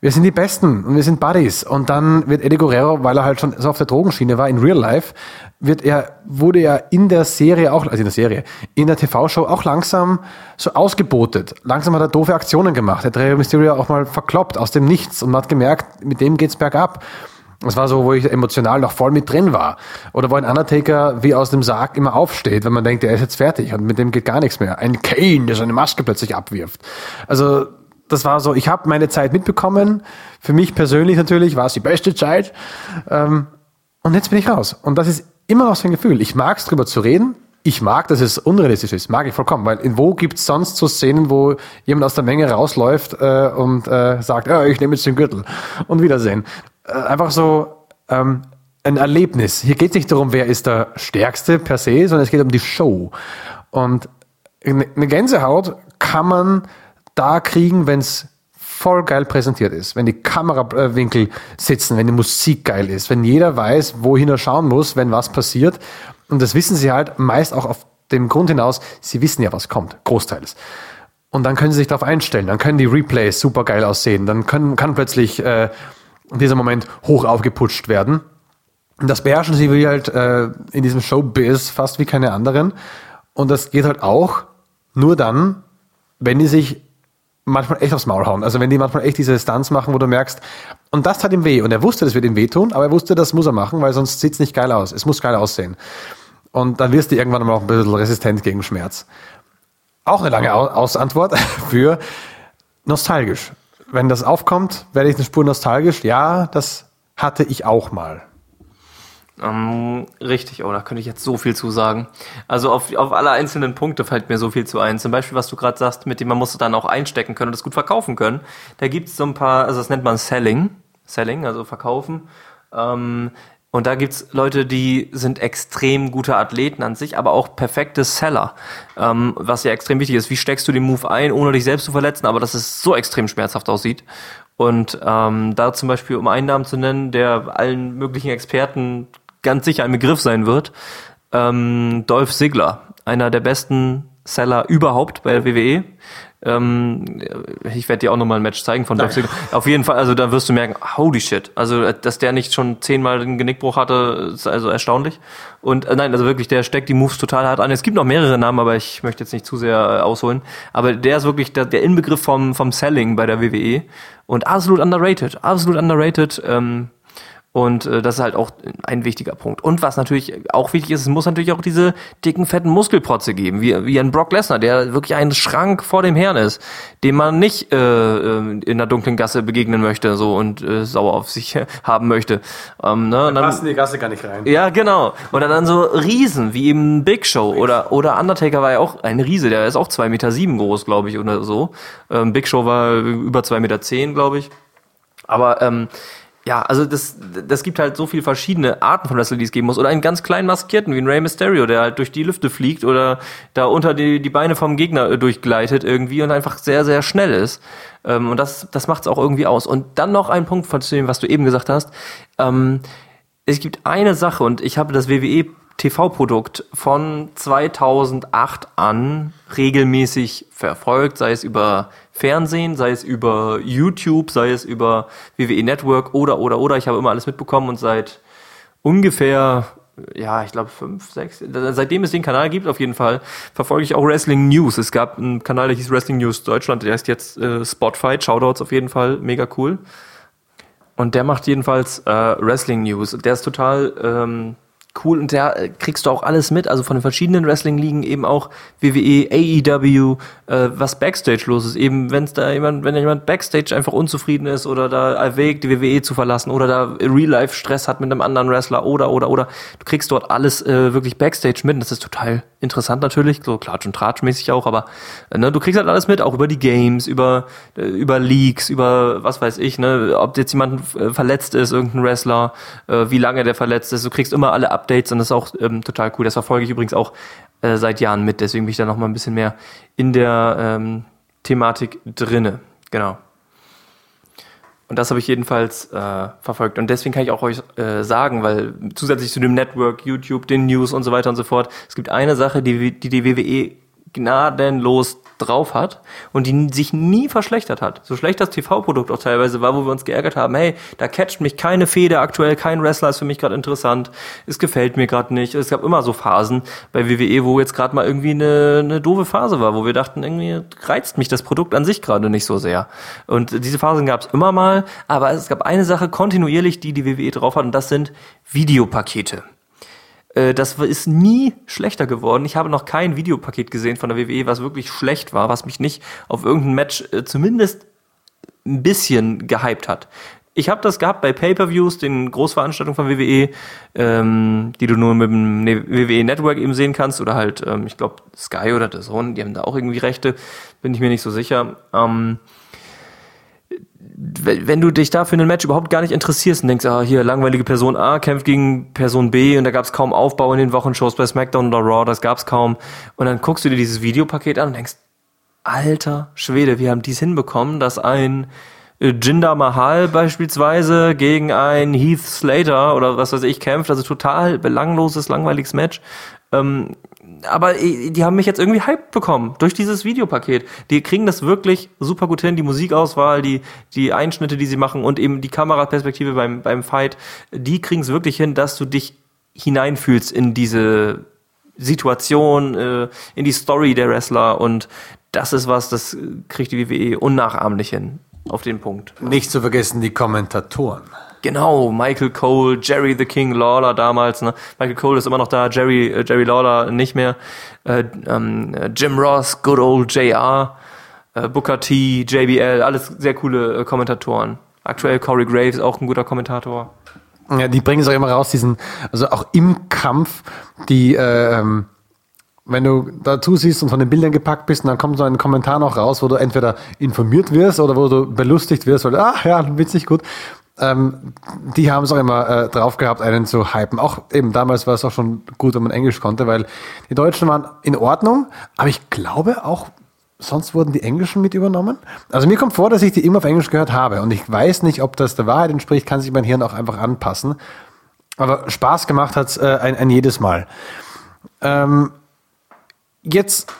wir sind die Besten und wir sind Buddies. Und dann wird Eddie Guerrero, weil er halt schon so auf der Drogenschiene war, in Real Life, wird er, wurde er in der Serie auch, also in der Serie, in der TV-Show auch langsam so ausgebotet. Langsam hat er doofe Aktionen gemacht. Er hat Rey Mysterio auch mal verkloppt aus dem Nichts und man hat gemerkt, mit dem geht's bergab. Das war so, wo ich emotional noch voll mit drin war. Oder wo ein Undertaker wie aus dem Sarg immer aufsteht, wenn man denkt, er ist jetzt fertig und mit dem geht gar nichts mehr. Ein Kane, der seine Maske plötzlich abwirft. Also das war so, ich habe meine Zeit mitbekommen. Für mich persönlich natürlich war es die beste Zeit. Ähm, und jetzt bin ich raus. Und das ist immer noch so ein Gefühl. Ich mag es drüber zu reden. Ich mag, dass es unrealistisch ist. Mag ich vollkommen. Weil in wo gibt's sonst so Szenen, wo jemand aus der Menge rausläuft äh, und äh, sagt, oh, ich nehme jetzt den Gürtel und Wiedersehen einfach so ähm, ein Erlebnis. Hier geht es nicht darum, wer ist der Stärkste per se, sondern es geht um die Show. Und eine Gänsehaut kann man da kriegen, wenn es voll geil präsentiert ist, wenn die Kamerawinkel sitzen, wenn die Musik geil ist, wenn jeder weiß, wohin er schauen muss, wenn was passiert. Und das wissen sie halt meist auch auf dem Grund hinaus, sie wissen ja, was kommt, großteils. Und dann können sie sich darauf einstellen, dann können die Replays super geil aussehen, dann können, kann plötzlich äh, in diesem Moment hoch aufgeputscht werden. Und das beherrschen sie wie halt äh, in diesem Showbiz fast wie keine anderen. Und das geht halt auch nur dann, wenn die sich manchmal echt aufs Maul hauen. Also wenn die manchmal echt diese Stunts machen, wo du merkst, und das tat ihm weh. Und er wusste, das wird ihm wehtun, aber er wusste, das muss er machen, weil sonst sieht's nicht geil aus. Es muss geil aussehen. Und dann wirst du irgendwann mal auch ein bisschen resistent gegen Schmerz. Auch eine lange Ausantwort für nostalgisch wenn das aufkommt, werde ich eine Spur nostalgisch. Ja, das hatte ich auch mal. Ähm, richtig, oh, da könnte ich jetzt so viel zu sagen. Also auf, auf alle einzelnen Punkte fällt mir so viel zu ein. Zum Beispiel, was du gerade sagst, mit dem man muss dann auch einstecken können und das gut verkaufen können. Da gibt es so ein paar, also das nennt man Selling. Selling, also verkaufen. Ähm, Und da gibt's Leute, die sind extrem gute Athleten an sich, aber auch perfekte Seller. Ähm, was ja extrem wichtig ist. Wie steckst du den Move ein, ohne dich selbst zu verletzen, aber dass es so extrem schmerzhaft aussieht. Und ähm, da zum Beispiel, um einen Namen zu nennen, der allen möglichen Experten ganz sicher ein Begriff sein wird, ähm, Dolph Ziggler, einer der besten Seller überhaupt bei der WWE. Ähm, ich werde dir auch nochmal ein Match zeigen von Dolph Ziggler. Auf jeden Fall, also da wirst du merken, holy shit. Also, dass der nicht schon zehnmal den Genickbruch hatte, ist also erstaunlich. Und äh, nein, also wirklich, der steckt die Moves total hart an. Es gibt noch mehrere Namen, aber ich möchte jetzt nicht zu sehr äh, ausholen. Aber der ist wirklich der, der Inbegriff vom, vom Selling bei der WWE. Und absolut underrated. Absolut underrated. Ähm, und äh, das ist halt auch ein wichtiger Punkt. Und was natürlich auch wichtig ist, es muss natürlich auch diese dicken, fetten Muskelprotze geben, wie, wie ein Brock Lesnar, der wirklich ein Schrank vor dem Herrn ist, dem man nicht äh, äh in einer dunklen Gasse begegnen möchte so und äh, sauer auf sich haben möchte. Ähm, ne? Dann passt in die Gasse gar nicht rein. Ja, genau. Und dann so Riesen, wie eben Big Show Big oder, oder Undertaker war ja auch ein Riese, der ist auch zwei Meter sieben groß, glaube ich, oder so. Ähm, Big Show war über zwei Meter, zehn, glaube ich. Aber ähm, ja, also das, das gibt halt so viele verschiedene Arten von Wrestling, die es geben muss. Oder einen ganz kleinen Maskierten, wie ein Rey Mysterio, der halt durch die Lüfte fliegt oder da unter die, die Beine vom Gegner äh, durchgleitet irgendwie und einfach sehr, sehr schnell ist. Ähm, und das, das macht es auch irgendwie aus. Und dann noch ein Punkt von dem, was du eben gesagt hast. Ähm, es gibt eine Sache und ich habe das WWE TV-Produkt von 2008 an regelmäßig verfolgt, sei es über Fernsehen, sei es über YouTube, sei es über WWE Network oder, oder, oder. Ich habe immer alles mitbekommen und seit ungefähr, ja, ich glaube fünf, sechs, seitdem es den Kanal gibt, auf jeden Fall, verfolge ich auch Wrestling News. Es gab einen Kanal, der hieß Wrestling News Deutschland, der heißt jetzt äh, Spotfight. Shoutouts auf jeden Fall, mega cool. Und der macht jedenfalls äh, Wrestling News. Der ist total ähm, cool und da äh, kriegst du auch alles mit, also von den verschiedenen Wrestling-Ligen eben auch WWE, AEW, äh, was Backstage los ist. Eben, wenn es da jemand, wenn da jemand Backstage einfach unzufrieden ist oder da erwägt, die WWE zu verlassen oder da Real-Life-Stress hat mit einem anderen Wrestler oder, oder, oder. Du kriegst dort alles äh, wirklich Backstage mit und das ist total interessant natürlich, so Klatsch- und Tratsch-mäßig auch, aber äh, ne, du kriegst halt alles mit, auch über die Games, über, äh, über Leaks, über was weiß ich, ne, ob jetzt jemand äh, verletzt ist, irgendein Wrestler, wie lange der verletzt ist. Du kriegst immer alle Updates und das ist auch ähm, total cool. Das verfolge ich übrigens auch äh, seit Jahren mit, deswegen bin ich da noch mal ein bisschen mehr in der ähm, Thematik drinne. Genau. Und das habe ich jedenfalls äh, verfolgt. Und deswegen kann ich auch euch äh, sagen, weil zusätzlich zu dem Network, YouTube, den News und so weiter und so fort, es gibt eine Sache, die die, die WWE gnadenlos drauf hat und die sich nie verschlechtert hat. So schlecht das TV-Produkt auch teilweise war, wo wir uns geärgert haben, hey, da catcht mich keine Feder aktuell, kein Wrestler ist für mich gerade interessant, es gefällt mir gerade nicht. Es gab immer so Phasen bei WWE, wo jetzt gerade mal irgendwie eine, eine doofe Phase war, wo wir dachten, irgendwie reizt mich das Produkt an sich gerade nicht so sehr. Und diese Phasen gab es immer mal, aber es gab eine Sache kontinuierlich, die die WWE drauf hat und das sind Videopakete. Äh, das ist nie schlechter geworden. Ich habe noch kein Videopaket gesehen von der WWE, was wirklich schlecht war, was mich nicht auf irgendein Match äh, zumindest ein bisschen gehypt hat. Ich habe das gehabt bei Pay-per-Views, den Großveranstaltungen von WWE, ähm, die du nur mit dem ne-, WWE Network eben sehen kannst oder halt, ähm, ich glaube Sky oder The Zone, die haben da auch irgendwie Rechte, bin ich mir nicht so sicher. Ähm, wenn du dich da für ein Match überhaupt gar nicht interessierst und denkst, ah, hier langweilige Person A kämpft gegen Person B und da gab es kaum Aufbau in den Wochenshows bei SmackDown oder Raw, das gab es kaum. Und dann guckst du dir dieses Videopaket an und denkst, alter Schwede, wir haben dies hinbekommen, dass ein äh, Jinder Mahal beispielsweise gegen ein Heath Slater oder was weiß ich kämpft, also total belangloses, langweiliges Match. Ähm, aber äh, die haben mich jetzt irgendwie hyped bekommen durch dieses Videopaket. Die kriegen das wirklich super gut hin, die Musikauswahl, die, die Einschnitte, die sie machen und eben die Kameraperspektive beim, beim Fight, die kriegen es wirklich hin, dass du dich hineinfühlst in diese Situation, äh, in die Story der Wrestler und das ist was, das kriegt die WWE unnachahmlich hin auf den Punkt. Nicht zu vergessen die Kommentatoren. Genau, Michael Cole, Jerry the King Lawler damals. Ne? Michael Cole ist immer noch da, Jerry, äh, Jerry Lawler nicht mehr. Äh, ähm, Jim Ross, Good Old JR, äh, Booker T, JBL, alles sehr coole äh, Kommentatoren. Aktuell Corey Graves, auch ein guter Kommentator. Ja, die bringen es auch immer raus, diesen, also auch im Kampf, die, äh, ähm, wenn du dazu siehst und von den Bildern gepackt bist, dann kommt so ein Kommentar noch raus, wo du entweder informiert wirst oder wo du belustigt wirst, weil, ach ja, witzig, gut. Ähm, die haben es auch immer äh, drauf gehabt, einen zu hypen. Auch eben damals war es auch schon gut, wenn man Englisch konnte, weil die Deutschen waren in Ordnung, aber ich glaube auch, sonst wurden die Englischen mit übernommen. Also mir kommt vor, dass ich die immer auf Englisch gehört habe und ich weiß nicht, ob das der Wahrheit entspricht, kann sich mein Hirn auch einfach anpassen. Aber Spaß gemacht hat es äh, ein, ein jedes Mal. Ähm, jetzt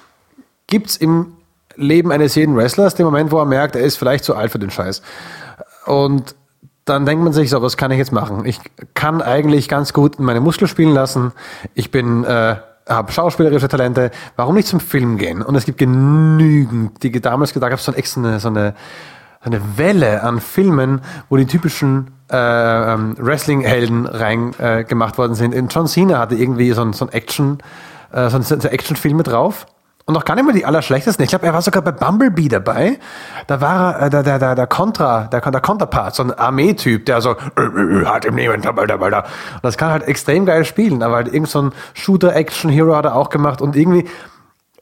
gibt's im Leben eines jeden Wrestlers den Moment, wo er merkt, er ist vielleicht zu alt für den Scheiß. Und dann denkt man sich so, was kann ich jetzt machen? Ich kann eigentlich ganz gut meine Muskeln spielen lassen. Ich bin, äh, habe schauspielerische Talente. Warum nicht zum Film gehen? Und es gibt genügend, die damals gedacht habe, so, ein extra eine, so eine, eine Welle an Filmen, wo die typischen äh, ähm, Wrestling-Helden reingemacht äh, worden sind. In John Cena hatte irgendwie so ein, so ein Action, äh, so ein, so Action-Filme drauf. Und noch gar nicht mal die allerschlechtesten. Ich glaube, er war sogar bei Bumblebee dabei. Da war er, äh, der, der, der, der Contra, der, der Counterpart, so ein Armeetyp, der so, äh, äh, halt im Nehmen, da, da, da. Und das kann halt extrem geil spielen, aber halt irgend so ein Shooter-Action-Hero hat er auch gemacht und irgendwie,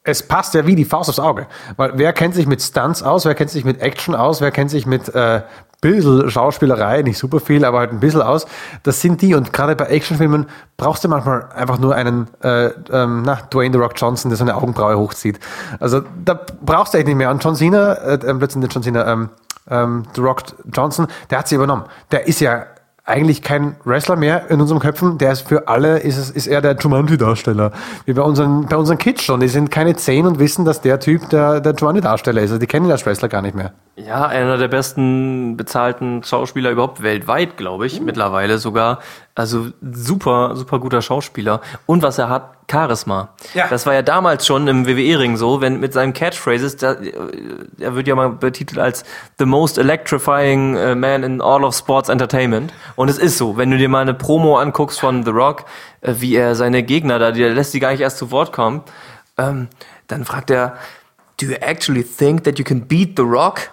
es passt ja wie die Faust aufs Auge. Weil wer kennt sich mit Stunts aus, wer kennt sich mit Action aus, wer kennt sich mit äh, bisschen Schauspielerei, nicht super viel, aber halt ein bisschen aus. Das sind die. Und gerade bei Actionfilmen brauchst du manchmal einfach nur einen äh, ähm, na, Dwayne The Rock Johnson, der seine Augenbraue hochzieht. Also da brauchst du echt nicht mehr. Und John Cena, äh, äh plötzlich John Cena, ähm, ähm, The Rock Johnson, der hat sie übernommen. Der ist ja eigentlich kein Wrestler mehr in unseren Köpfen. Der ist für alle, ist, ist er der Jumanji-Darsteller. Wie bei unseren, bei unseren Kids schon. Die sind keine zehn und wissen, dass der Typ der, der Jumanji-Darsteller ist. Also die kennen ihn als Wrestler gar nicht mehr. Ja, einer der besten bezahlten Schauspieler überhaupt weltweit, glaube ich, mhm. mittlerweile sogar. Also super, super guter Schauspieler. Und was er hat, Charisma. Ja. Das war ja damals schon im WWE-Ring so, wenn mit seinen Catchphrases, da, er wird ja mal betitelt als the most electrifying uh, man in all of sports entertainment. Und es ist so, wenn du dir mal eine Promo anguckst von The Rock, äh, wie er seine Gegner da, der lässt sie gar nicht erst zu Wort kommen, ähm, dann fragt er, do you actually think that you can beat The Rock?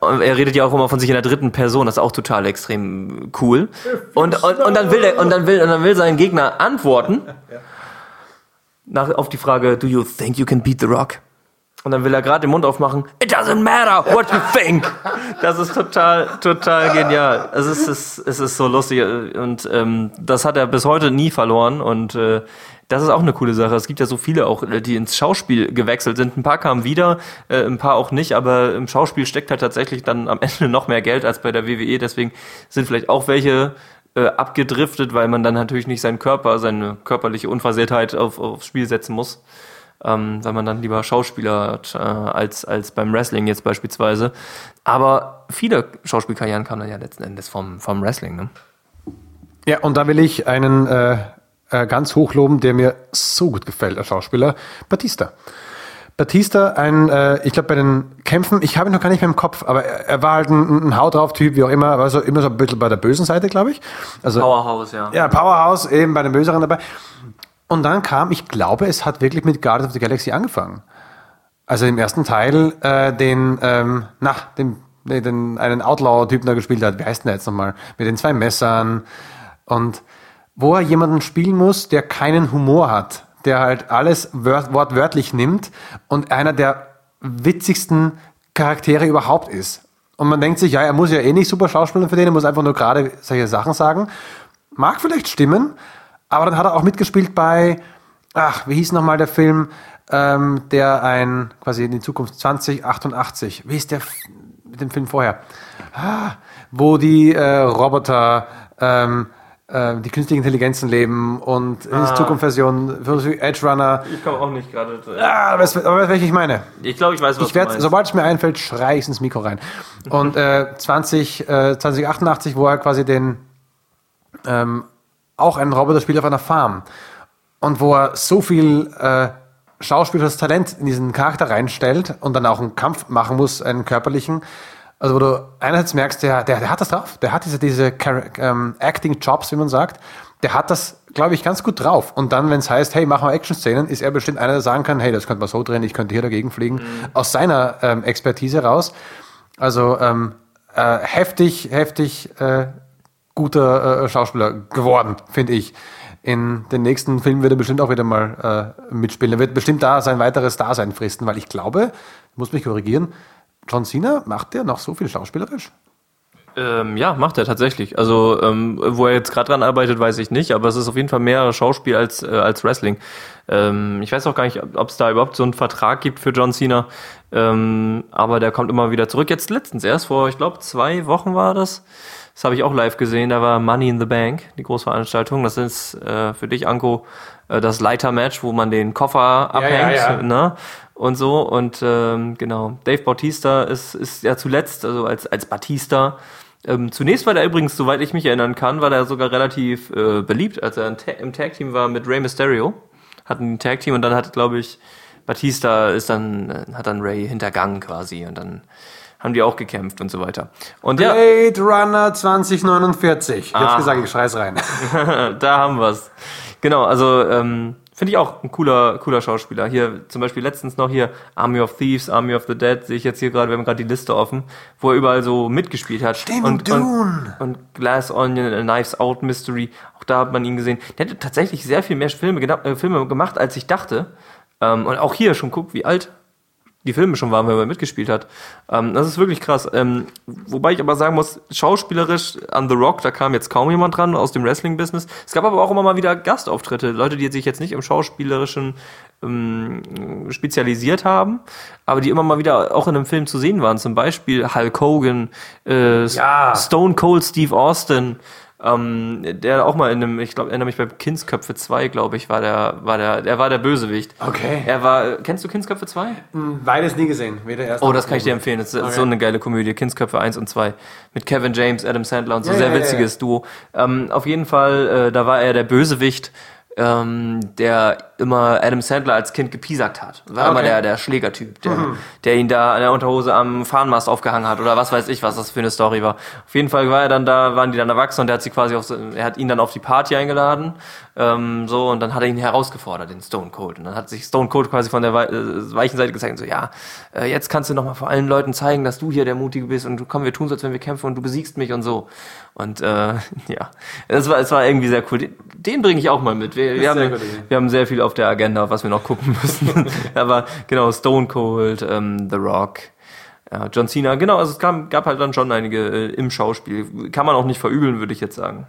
Und er redet ja auch immer von sich in der dritten Person, das ist auch total extrem cool. Und, und, und dann will er, und dann will, und dann will sein Gegner antworten. Nach, auf die Frage, do you think you can beat the rock? Und dann will er gerade den Mund aufmachen. It doesn't matter what you think. Das ist total, total genial. Es ist, es, es ist so lustig und ähm, das hat er bis heute nie verloren und äh, das ist auch eine coole Sache. Es gibt ja so viele auch, äh, die ins Schauspiel gewechselt sind. Ein paar kamen wieder, äh, ein paar auch nicht, aber im Schauspiel steckt halt tatsächlich dann am Ende noch mehr Geld als bei der WWE. Deswegen sind vielleicht auch welche äh, abgedriftet, weil man dann natürlich nicht seinen Körper, seine körperliche Unversehrtheit auf, aufs Spiel setzen muss ähm, weil man dann lieber Schauspieler hat, äh, als, als beim Wrestling jetzt beispielsweise. Aber viele Schauspielkarrieren kamen dann ja letzten Endes vom, vom Wrestling. Ne? Ja, und da will ich einen äh, äh, ganz hochloben, der mir so gut gefällt als Schauspieler, Batista. Batista, ein, äh, ich glaube bei den Kämpfen, ich habe ihn noch gar nicht mehr im Kopf, aber er, er war halt ein, ein Haut drauf Typ, wie auch immer, war so immer so ein bisschen bei der bösen Seite, glaube ich. Also, Powerhouse, ja. Ja, Powerhouse, eben bei den Böseren dabei. Und dann kam, ich glaube, es hat wirklich mit Guardians of the Galaxy angefangen. Also im ersten Teil äh, den, ähm, na, den, den einen Outlaw-Typen da gespielt hat. Wie heißt denn der jetzt nochmal? Mit den zwei Messern. Und wo er jemanden spielen muss, der keinen Humor hat, der halt alles wortwörtlich nimmt und einer der witzigsten Charaktere überhaupt ist. Und man denkt sich, ja, er muss ja eh nicht super Schauspieler für den, er muss einfach nur gerade solche Sachen sagen. Mag vielleicht stimmen, aber dann hat er auch mitgespielt bei, ach, wie hieß nochmal der Film, ähm, der ein, quasi in die Zukunft 2088, wie ist der mit dem Film vorher? Ah, wo die äh, Roboter, ähm, äh, die künstliche Intelligenzen leben und ah. Zukunftsversion, Edge Runner. Ich komme auch nicht gerade. Ah, aber weißt du, welche ich meine? Ich glaube, ich weiß, was ich werd, du meinst. Sobald es mir einfällt, schrei ich ins Mikro rein. Und äh, 20, äh, 2088, wo er quasi den ähm, auch ein Roboterspiel auf einer Farm. Und wo er so viel äh, schauspielerisches Talent in diesen Charakter reinstellt und dann auch einen Kampf machen muss, einen körperlichen. Also wo du einerseits merkst, der, der, der hat das drauf, der hat diese, diese ähm, Acting-Jobs, wie man sagt, der hat das, glaube ich, ganz gut drauf. Und dann, wenn es heißt, hey, machen wir Action-Szenen, ist er bestimmt einer, der sagen kann, hey, das könnte man so drehen, ich könnte hier dagegen fliegen, mhm. aus seiner ähm, Expertise raus. Also ähm, äh, heftig, heftig äh, guter äh, Schauspieler geworden, finde ich. In den nächsten Filmen wird er bestimmt auch wieder mal äh, mitspielen. Er wird bestimmt da sein weiteres Dasein fristen, weil ich glaube, ich muss mich korrigieren, John Cena macht der noch so viel schauspielerisch? Ähm, ja, macht er tatsächlich. Also, ähm, wo er jetzt gerade dran arbeitet, weiß ich nicht, aber es ist auf jeden Fall mehr Schauspiel als, äh, als Wrestling. Ähm, ich weiß auch gar nicht, ob es da überhaupt so einen Vertrag gibt für John Cena, ähm, aber der kommt immer wieder zurück. Jetzt letztens erst, vor, ich glaube, zwei Wochen war das. Das habe ich auch live gesehen. Da war Money in the Bank, die Großveranstaltung. Das ist äh, für dich, Anko, äh, das Leiter-Match, wo man den Koffer abhängt. Ja, ja. Ne? und so. Und ähm, genau, Dave Bautista ist, ist ja zuletzt, also als, als Batista. Ähm, zunächst war der übrigens, soweit ich mich erinnern kann, war der sogar relativ äh, beliebt, als er im Tag-Team war mit Rey Mysterio. Hatten ein Tag-Team und dann hat, glaube ich, Batista ist dann, äh, hat dann Ray hintergangen quasi und dann haben die auch gekämpft und so weiter. Und Blade ja, Runner 2049. Jetzt gesagt, ich schrei's rein. da haben wir's. Genau, also ähm, Finde ich auch ein cooler, cooler Schauspieler. Hier zum Beispiel letztens noch hier Army of Thieves, Army of the Dead, sehe ich jetzt hier gerade, wir haben gerade die Liste offen, wo er überall so mitgespielt hat. Stimmt, und, und, und Glass Onion, A Knives Out Mystery, auch da hat man ihn gesehen. Der hat tatsächlich sehr viel mehr Filme, äh, Filme gemacht, als ich dachte. Ähm, und auch hier schon guckt, wie alt die Filme schon waren, wenn er mitgespielt hat. Ähm, das ist wirklich krass. Ähm, wobei ich aber sagen muss, schauspielerisch an The Rock, da kam jetzt kaum jemand dran aus dem Wrestling-Business. Es gab aber auch immer mal wieder Gastauftritte, Leute, die sich jetzt nicht im schauspielerischen ähm, spezialisiert haben, aber die immer mal wieder auch in einem Film zu sehen waren. Zum Beispiel Hulk Hogan, äh, ja. Stone Cold Steve Austin. Ähm, der auch mal in einem, ich glaube, erinnere mich bei Kindsköpfe 2, glaube ich, war der, war der, der war der Bösewicht. Okay. Er war, kennst du Kindsköpfe 2? Hm, beides nie gesehen, weder erst. Oh, das kann ich dir empfehlen. Das ist okay. so eine geile Komödie. Kindsköpfe 1 und 2. Mit Kevin James, Adam Sandler und so. Ja, sehr ja, witziges ja, Duo. Ähm, auf jeden Fall, äh, da war er der Bösewicht ähm, der immer Adam Sandler als Kind gepiesackt hat. War okay. immer der, der Schlägertyp, der, mhm. der ihn da an der Unterhose am Fahnenmast aufgehangen hat oder was weiß ich, was das für eine Story war. Auf jeden Fall war er dann da, waren die dann erwachsen und er hat sie quasi auf, er hat ihn dann auf die Party eingeladen, ähm, so, und dann hat er ihn herausgefordert, den Stone Cold. Und dann hat sich Stone Cold quasi von der äh, weichen Seite gezeigt, so, ja, äh, jetzt kannst du nochmal vor allen Leuten zeigen, dass du hier der Mutige bist und komm, wir tun so, als wenn wir kämpfen und du besiegst mich und so. Und, äh, ja, es war, es war irgendwie sehr cool. Den, den bringe ich auch mal mit. Wir, wir, haben, wir haben sehr viel auf der Agenda, was wir noch gucken müssen. Aber genau, Stone Cold, ähm, The Rock, ja, John Cena, genau, also es gab, gab halt dann schon einige äh, im Schauspiel. Kann man auch nicht verübeln, würde ich jetzt sagen.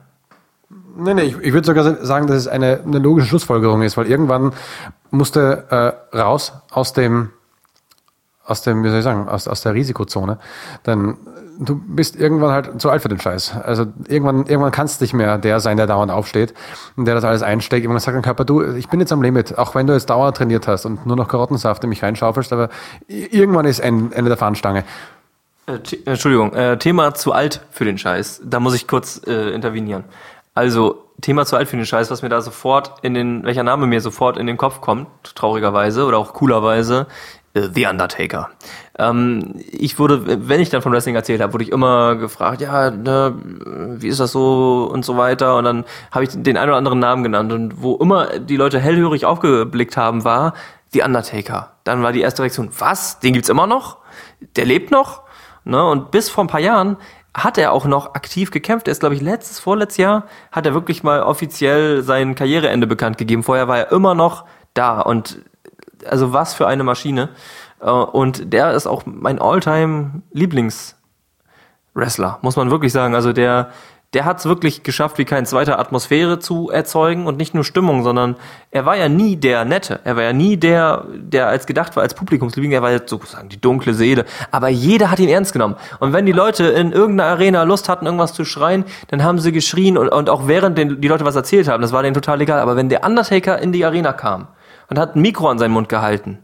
Nee, nee, ich, ich würde sogar sagen, dass es eine, eine logische Schlussfolgerung ist, weil irgendwann musste äh, raus aus dem, aus dem, wie soll ich sagen, aus, aus der Risikozone. Denn du bist irgendwann halt zu alt für den Scheiß. Also irgendwann, irgendwann kannst du nicht mehr der sein, der dauernd aufsteht und der das alles einsteckt. Irgendwann sagt dein Körper, du, ich bin jetzt am Limit, auch wenn du jetzt dauernd trainiert hast und nur noch Karottensaft in mich reinschaufelst, aber irgendwann ist Ende der Fahnenstange. Äh, Entschuldigung, äh, Thema zu alt für den Scheiß. Da muss ich kurz äh, intervenieren. Also, Thema zu alt für den Scheiß, was mir da sofort in den, welcher Name mir sofort in den Kopf kommt, traurigerweise oder auch coolerweise, äh, The Undertaker. Ähm, ich wurde, wenn ich dann von Wrestling erzählt habe, wurde ich immer gefragt, ja, ne, wie ist das so und so weiter. Und dann habe ich den einen oder anderen Namen genannt. Und wo immer die Leute hellhörig aufgeblickt haben, war The Undertaker. Dann war die erste Reaktion, was? Den gibt's immer noch? Der lebt noch? Ne? Und bis vor ein paar Jahren hat er auch noch aktiv gekämpft. Er ist, glaube ich, letztes, vorletztes Jahr hat er wirklich mal offiziell sein Karriereende bekannt gegeben. Vorher war er immer noch da. Und also was für eine Maschine. Äh, und der ist auch mein Alltime Lieblings-Wrestler, muss man wirklich sagen. Also der, der hat es wirklich geschafft, wie kein zweiter Atmosphäre zu erzeugen und nicht nur Stimmung, sondern er war ja nie der Nette. Er war ja nie der, der als gedacht war als Publikumsliebling. Er war jetzt sozusagen die dunkle Seele. Aber jeder hat ihn ernst genommen. Und wenn die Leute in irgendeiner Arena Lust hatten, irgendwas zu schreien, dann haben sie geschrien und, und auch während den, die Leute was erzählt haben, das war denen total egal. Aber wenn der Undertaker in die Arena kam und hat ein Mikro an seinen Mund gehalten,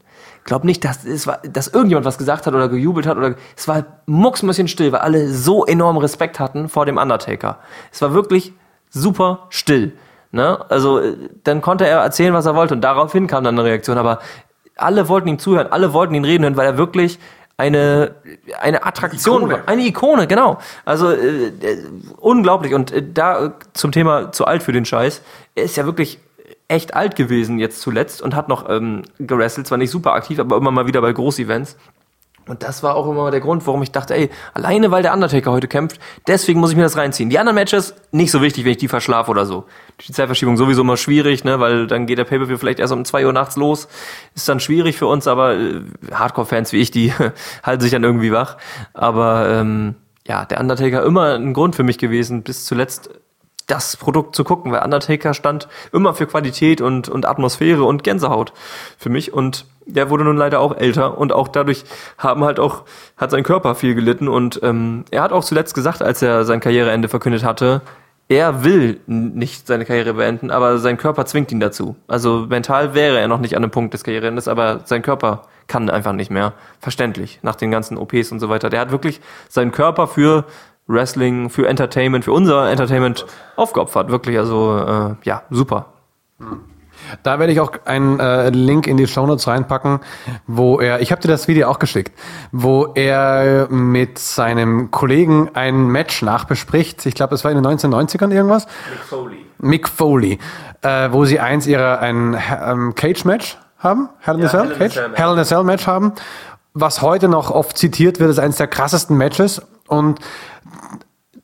glaub nicht, dass es war, dass irgendjemand was gesagt hat oder gejubelt hat oder es war mucksmäuschen still, weil alle so enorm Respekt hatten vor dem Undertaker. Es war wirklich super still. Ne? Also äh, dann konnte er erzählen, was er wollte und daraufhin kam dann eine Reaktion. Aber alle wollten ihm zuhören, alle wollten ihn reden hören, weil er wirklich eine eine Attraktion, Ikone. eine Ikone, genau. Also äh, äh, unglaublich und äh, da zum Thema zu alt für den Scheiß. Er ist ja wirklich echt alt gewesen jetzt zuletzt und hat noch ähm, gerestelt, zwar nicht super aktiv, aber immer mal wieder bei Großevents. Und das war auch immer der Grund, warum ich dachte, ey, alleine weil der Undertaker heute kämpft, deswegen muss ich mir das reinziehen. Die anderen Matches, nicht so wichtig, wenn ich die verschlafe oder so. Die Zeitverschiebung sowieso immer schwierig, ne, weil dann geht der Pay-Per-View vielleicht erst um zwei Uhr nachts los. Ist dann schwierig für uns, aber äh, Hardcore-Fans wie ich, die halten sich dann irgendwie wach. Aber ähm, ja, der Undertaker immer ein Grund für mich gewesen, bis zuletzt das Produkt zu gucken, weil Undertaker stand immer für Qualität und, und Atmosphäre und Gänsehaut für mich und der wurde nun leider auch älter und auch dadurch haben halt auch, hat sein Körper viel gelitten und ähm, er hat auch zuletzt gesagt, als er sein Karriereende verkündet hatte, er will nicht seine Karriere beenden, aber sein Körper zwingt ihn dazu. Also mental wäre er noch nicht an einem Punkt des Karriereendes, aber sein Körper kann einfach nicht mehr. Verständlich, nach den ganzen OPs und so weiter. Der hat wirklich seinen Körper für Wrestling, für Entertainment, für unser Entertainment aufgeopfert. Wirklich, also äh, ja, super. Da werde ich auch einen äh, Link in die Show Notes reinpacken, wo er, ich habe dir das Video auch geschickt, wo er mit seinem Kollegen ein Match nachbespricht. Ich glaube, es war in den 1990ern irgendwas. Mick Foley. Mick Foley, äh, wo sie eins ihrer ein ähm, Cage Match haben, Hell in ja, Cell, Hell Cage, Hell in a Cell Match haben, was heute noch oft zitiert wird als eines der krassesten Matches und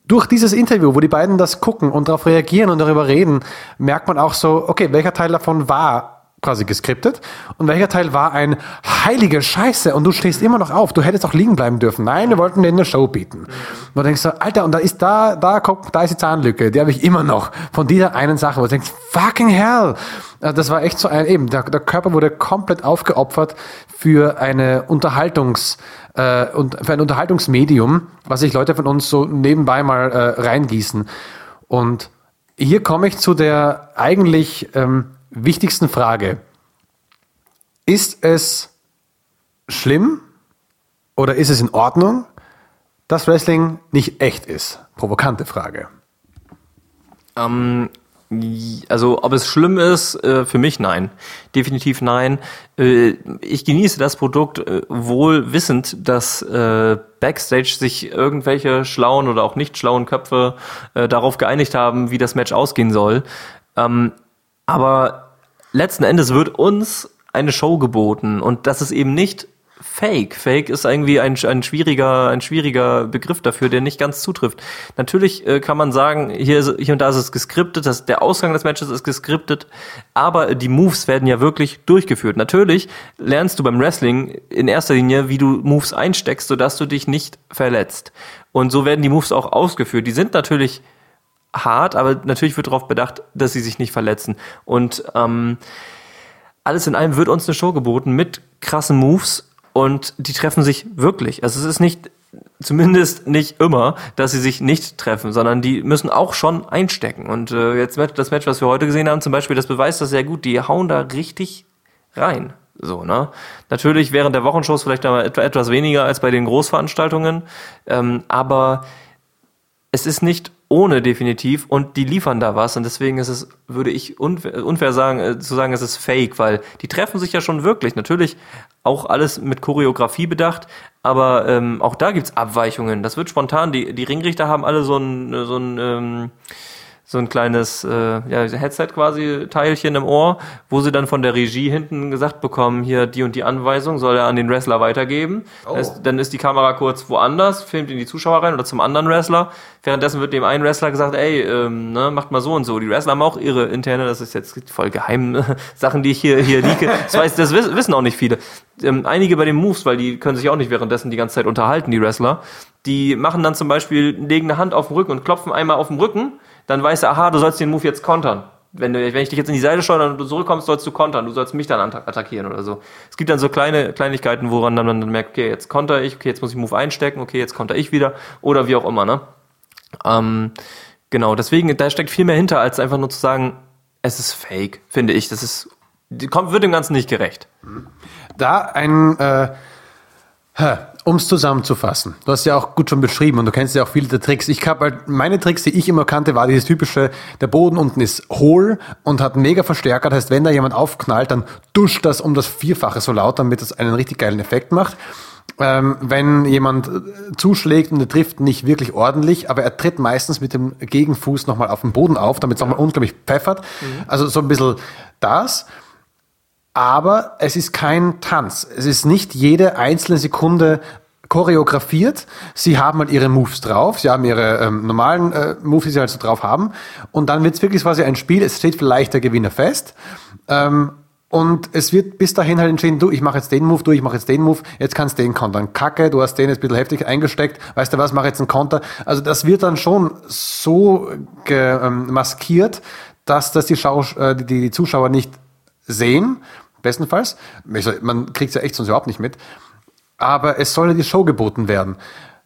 durch dieses Interview, wo die beiden das gucken und darauf reagieren und darüber reden, merkt man auch so, okay, welcher Teil davon war quasi geskriptet und welcher Teil war ein heilige Scheiße und du stehst immer noch auf. Du hättest auch liegen bleiben dürfen. Nein, wir wollten dir eine Show bieten. Und du denkst so, Alter, und da ist da, da, guck, da ist die Zahnlücke, die habe ich immer noch von dieser einen Sache, wo du denkst, fucking hell. Also das war echt so ein, eben, der, der Körper wurde komplett aufgeopfert für eine Unterhaltungs, äh, und für ein Unterhaltungsmedium, was sich Leute von uns so nebenbei mal äh, reingießen. Und hier komme ich zu der eigentlich ähm, wichtigsten Frage. Ist es schlimm oder ist es in Ordnung, dass Wrestling nicht echt ist? Provokante Frage. Ähm, also ob es schlimm ist, äh, für mich nein. Definitiv nein. Äh, ich genieße das Produkt äh, wohl wissend, dass Backstage sich irgendwelche schlauen oder auch nicht schlauen Köpfe darauf geeinigt haben, wie das Match ausgehen soll. Ähm, aber letzten Endes wird uns eine Show geboten und das ist eben nicht Fake. Fake ist irgendwie ein, ein schwieriger, ein schwieriger Begriff dafür, der nicht ganz zutrifft. Natürlich äh, kann man sagen, hier, ist, hier und da ist es geskriptet, dass der Ausgang des Matches ist geskriptet, aber die Moves werden ja wirklich durchgeführt. Natürlich lernst du beim Wrestling in erster Linie, wie du Moves einsteckst, sodass du dich nicht verletzt. Und so werden die Moves auch ausgeführt. Die sind natürlich hart, aber natürlich wird darauf bedacht, dass sie sich nicht verletzen. Und ähm, alles in allem wird uns eine Show geboten mit krassen Moves und die treffen sich wirklich. Also es ist nicht, zumindest nicht immer, dass sie sich nicht treffen, sondern die müssen auch schon einstecken. Und äh, jetzt das Match, was wir heute gesehen haben, zum Beispiel, das beweist das sehr gut. Die hauen da richtig rein. So, ne? Natürlich während der Wochenshows vielleicht etwas weniger als bei den Großveranstaltungen, ähm, aber es ist nicht ohne definitiv und die liefern da was und deswegen ist es, würde ich unfair, unfair sagen, äh, zu sagen, es ist fake, weil die treffen sich ja schon wirklich. Natürlich auch alles mit Choreografie bedacht, aber ähm, auch da gibt's Abweichungen. Das wird spontan. Die, die Ringrichter haben alle so ein, so ein ähm, so ein kleines äh, ja, Headset quasi Teilchen im Ohr, wo sie dann von der Regie hinten gesagt bekommen, hier die und die Anweisung soll er an den Wrestler weitergeben. Oh. Es, dann ist die Kamera kurz woanders, filmt in die Zuschauer rein oder zum anderen Wrestler. Währenddessen wird dem einen Wrestler gesagt, ey, ähm, ne, macht mal so und so. Die Wrestler haben auch ihre interne, das ist jetzt voll geheim, Sachen, die ich hier, hier liege. Das, weiß, das wissen auch nicht viele. Ähm, einige bei den Moves, weil die können sich auch nicht währenddessen die ganze Zeit unterhalten, die Wrestler. Die machen dann zum Beispiel, legen eine Hand auf den Rücken und klopfen einmal auf den Rücken dann weißt du, aha, du sollst den Move jetzt kontern. Wenn, du, wenn ich dich jetzt in die Seite schaue und du zurückkommst, sollst du kontern. Du sollst mich dann attackieren oder so. Es gibt dann so kleine Kleinigkeiten, woran dann man dann merkt, okay, jetzt konter ich, okay, jetzt muss ich Move einstecken, okay, jetzt konter ich wieder oder wie auch immer, ne? Ähm, genau, deswegen, da steckt viel mehr hinter, als einfach nur zu sagen, es ist fake, finde ich. Das ist, kommt, wird dem Ganzen nicht gerecht. Da ein, äh, um es zusammenzufassen, du hast ja auch gut schon beschrieben und du kennst ja auch viele der Tricks. Ich habe halt, meine Tricks, die ich immer kannte, war dieses typische, der Boden unten ist hohl und hat mega Verstärker. Das heißt, wenn da jemand aufknallt, dann duscht das um das Vierfache so laut, damit das einen richtig geilen Effekt macht. Ähm, wenn jemand äh, zuschlägt und er trifft nicht wirklich ordentlich, aber er tritt meistens mit dem Gegenfuß nochmal auf den Boden auf, damit es nochmal unglaublich pfeffert. Mhm. Also so ein bisschen das aber es ist kein Tanz. Es ist nicht jede einzelne Sekunde choreografiert. Sie haben halt ihre Moves drauf, sie haben ihre ähm, normalen äh, Moves, die sie halt so drauf haben. Und dann wird es wirklich quasi ein Spiel, es steht vielleicht der Gewinner fest. Ähm, Und es wird bis dahin halt entschieden, du, ich mache jetzt den Move, du, ich mache jetzt den Move, jetzt kannst du den kontern. Kacke, du hast den jetzt ein bisschen heftig eingesteckt, weißt du was, mach jetzt einen Konter. Also das wird dann schon so ähm, maskiert, dass das die, Schau äh, die, die Zuschauer nicht sehen, bestenfalls. Man kriegt es ja echt sonst überhaupt nicht mit. Aber es soll ja die Show geboten werden,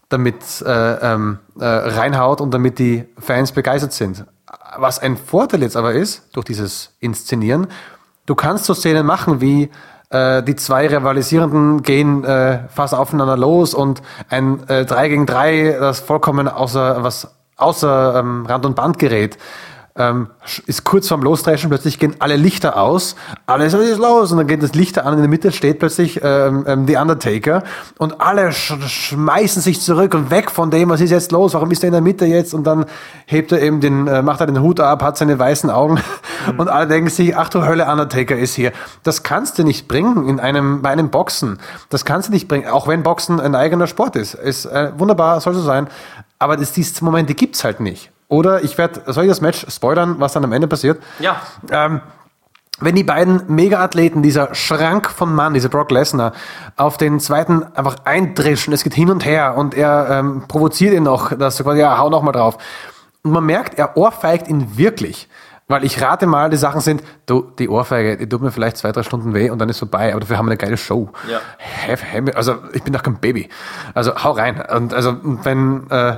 damit äh, ähm, äh, reinhaut und damit die Fans begeistert sind. Was ein Vorteil jetzt aber ist, durch dieses Inszenieren, Du kannst so Szenen machen wie äh, die zwei Rivalisierenden gehen äh, fast aufeinander los und ein äh, 3 gegen 3, das vollkommen außer was außer ähm, Rand und Band gerät ähm, ist kurz vorm Losdreschen, plötzlich gehen alle Lichter aus, alles ist los und dann geht das Lichter an, in der Mitte steht plötzlich ähm, ähm, The Undertaker und alle sch schmeißen sich zurück und weg von dem, was ist jetzt los, warum ist er in der Mitte jetzt und dann hebt er eben den, äh, macht er den Hut ab, hat seine weißen Augen mhm. und alle denken sich, ach du Hölle, Undertaker ist hier. Das kannst du nicht bringen in einem, bei einem Boxen. Das kannst du nicht bringen, auch wenn Boxen ein eigener Sport ist. Ist äh, wunderbar, soll so sein. Aber das, diese Momente gibt's halt nicht. Oder ich werde, soll ich das Match spoilern, was dann am Ende passiert? Ja. Ähm, wenn die beiden Mega-Athleten, dieser Schrank von Mann, dieser Brock Lesnar, auf den zweiten einfach eindrischen, es geht hin und her und er ähm, provoziert ihn noch, dass er quasi, ja, hau noch mal drauf. Und man merkt, er ohrfeigt ihn wirklich. Weil ich rate mal, die Sachen sind, du, die Ohrfeige, die tut mir vielleicht zwei, drei Stunden weh und dann ist vorbei, aber dafür haben wir eine geile Show. Ja. Also ich bin doch kein Baby. Also hau rein. Und also wenn äh,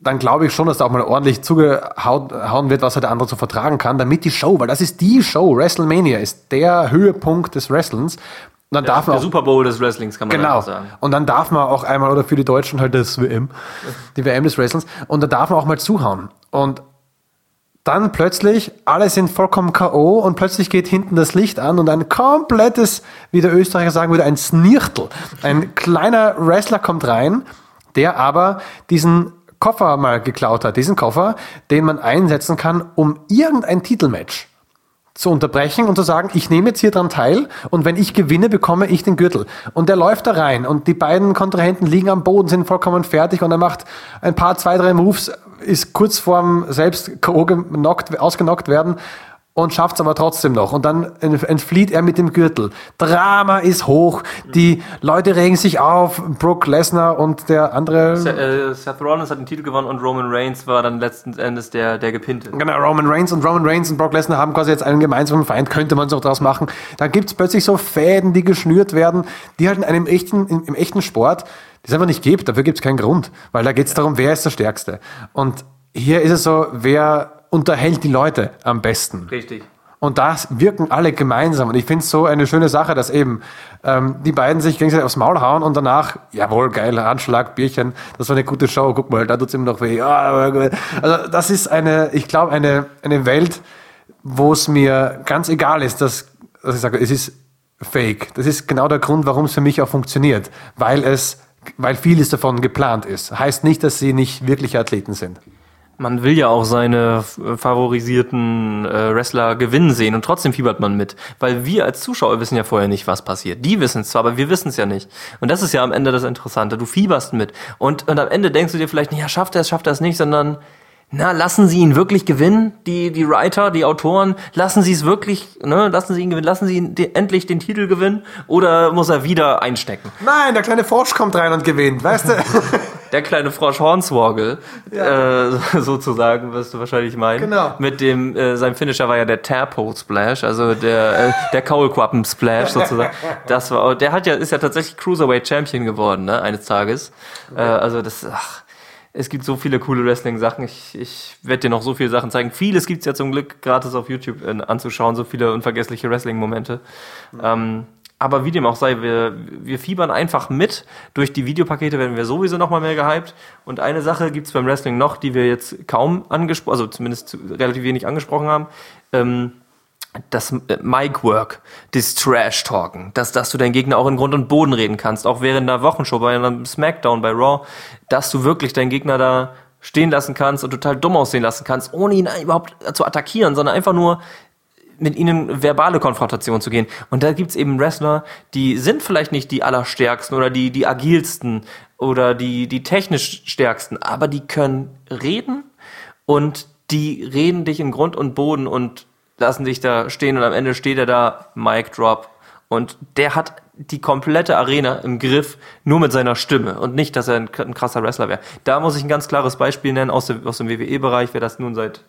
dann glaube ich schon, dass da auch mal ordentlich zugehauen wird, was er der andere zu vertragen kann, damit die Show, weil das ist die Show, WrestleMania ist der Höhepunkt des Wrestlings. Und dann der, darf man der auch, Super Bowl des Wrestlings, kann man genau. sagen. Und dann darf man auch einmal, oder für die Deutschen halt das WM, die WM des Wrestlings, und da darf man auch mal zuhauen. Und dann plötzlich, alle sind vollkommen K.O. und plötzlich geht hinten das Licht an und ein komplettes, wie der Österreicher sagen würde, ein Snirtel. Ein kleiner Wrestler kommt rein, der aber diesen Koffer mal geklaut hat, diesen Koffer, den man einsetzen kann, um irgendein Titelmatch zu unterbrechen und zu sagen, ich nehme jetzt hier dran teil und wenn ich gewinne, bekomme ich den Gürtel. Und der läuft da rein und die beiden Kontrahenten liegen am Boden, sind vollkommen fertig und er macht ein paar, zwei, drei Moves, ist kurz vorm selbst ausgenockt werden und schafft es aber trotzdem noch. Und dann entflieht er mit dem Gürtel. Drama ist hoch, die Leute regen sich auf, Brooke Lesnar und der andere... Seth, äh, Seth Rollins hat den Titel gewonnen und Roman Reigns war dann letzten Endes der, der Gepinte. Genau, Roman Reigns und Roman Reigns und Brock Lesnar haben quasi jetzt einen gemeinsamen Feind, könnte man so draus machen. Dann gibt's plötzlich so Fäden, die geschnürt werden, die halt in einem echten, im, im echten Sport, die es einfach nicht gibt, dafür gibt's keinen Grund, weil da geht's darum, wer ist der Stärkste. Und hier ist es so, wer unterhält die Leute am besten. Richtig. Und das wirken alle gemeinsam. Und ich finde es so eine schöne Sache, dass eben ähm, die beiden sich gegenseitig aufs Maul hauen und danach, jawohl, geil, Anschlag, Bierchen, das war eine gute Show, guck mal, da tut es ihm noch weh. Also das ist eine, ich glaube, eine, eine Welt, wo es mir ganz egal ist, dass, dass ich sage, es ist fake. Das ist genau der Grund, warum es für mich auch funktioniert. Weil es, weil vieles davon geplant ist. Heißt nicht, dass sie nicht wirkliche Athleten sind. Man will ja auch seine favorisierten äh, Wrestler gewinnen sehen und trotzdem fiebert man mit. Weil wir als Zuschauer wissen ja vorher nicht, was passiert. Die wissen es zwar, aber wir wissen es ja nicht. Und das ist ja am Ende das Interessante. Du fieberst mit. Und, und am Ende denkst du dir vielleicht, ja, schafft er es, schafft er es nicht, sondern na, lassen Sie ihn wirklich gewinnen, die, die Writer, die Autoren, lassen Sie es wirklich, ne, lassen Sie ihn gewinnen, lassen Sie ihn de endlich den Titel gewinnen oder muss er wieder einstecken? Nein, der kleine Frosch kommt rein und gewinnt, weißt du? der kleine Frosch Hornswoggle, ja. äh, sozusagen, wirst du wahrscheinlich meinen. Genau. Mit dem, äh, sein Finisher war ja der Tadpole Splash, also der, äh, der Kaulquappen Splash sozusagen. Das war, der hat ja, ist ja tatsächlich Cruiserweight Champion geworden, ne, eines Tages. Äh, also das, ach, es gibt so viele coole Wrestling-Sachen. Ich, ich werde dir noch so viele Sachen zeigen. Vieles gibt's ja zum Glück gratis auf YouTube äh, anzuschauen, so viele unvergessliche Wrestling-Momente. Mhm. Ähm, aber wie dem auch sei, wir, wir fiebern einfach mit. Durch die Videopakete werden wir sowieso noch mal mehr gehypt. Und eine Sache gibt's beim Wrestling noch, die wir jetzt kaum angesprochen, also zumindest relativ wenig angesprochen haben. Ähm, das äh, Mic-Work, das Trash-Talken, dass, dass du deinen Gegner auch in Grund und Boden reden kannst, auch während der Wochenshow, bei einem Smackdown, bei Raw, dass du wirklich deinen Gegner da stehen lassen kannst und total dumm aussehen lassen kannst, ohne ihn überhaupt zu attackieren, sondern einfach nur mit ihnen verbale Konfrontation zu gehen. Und da gibt's eben Wrestler, die sind vielleicht nicht die allerstärksten oder die, die agilsten oder die, die technisch stärksten, aber die können reden und die reden dich in Grund und Boden und lassen sich da stehen und am Ende steht er da, Mic Drop. Und der hat die komplette Arena im Griff, nur mit seiner Stimme und nicht, dass er ein, ein krasser Wrestler wäre. Da muss ich ein ganz klares Beispiel nennen aus, dem, aus dem WWE-Bereich, wer das nun seit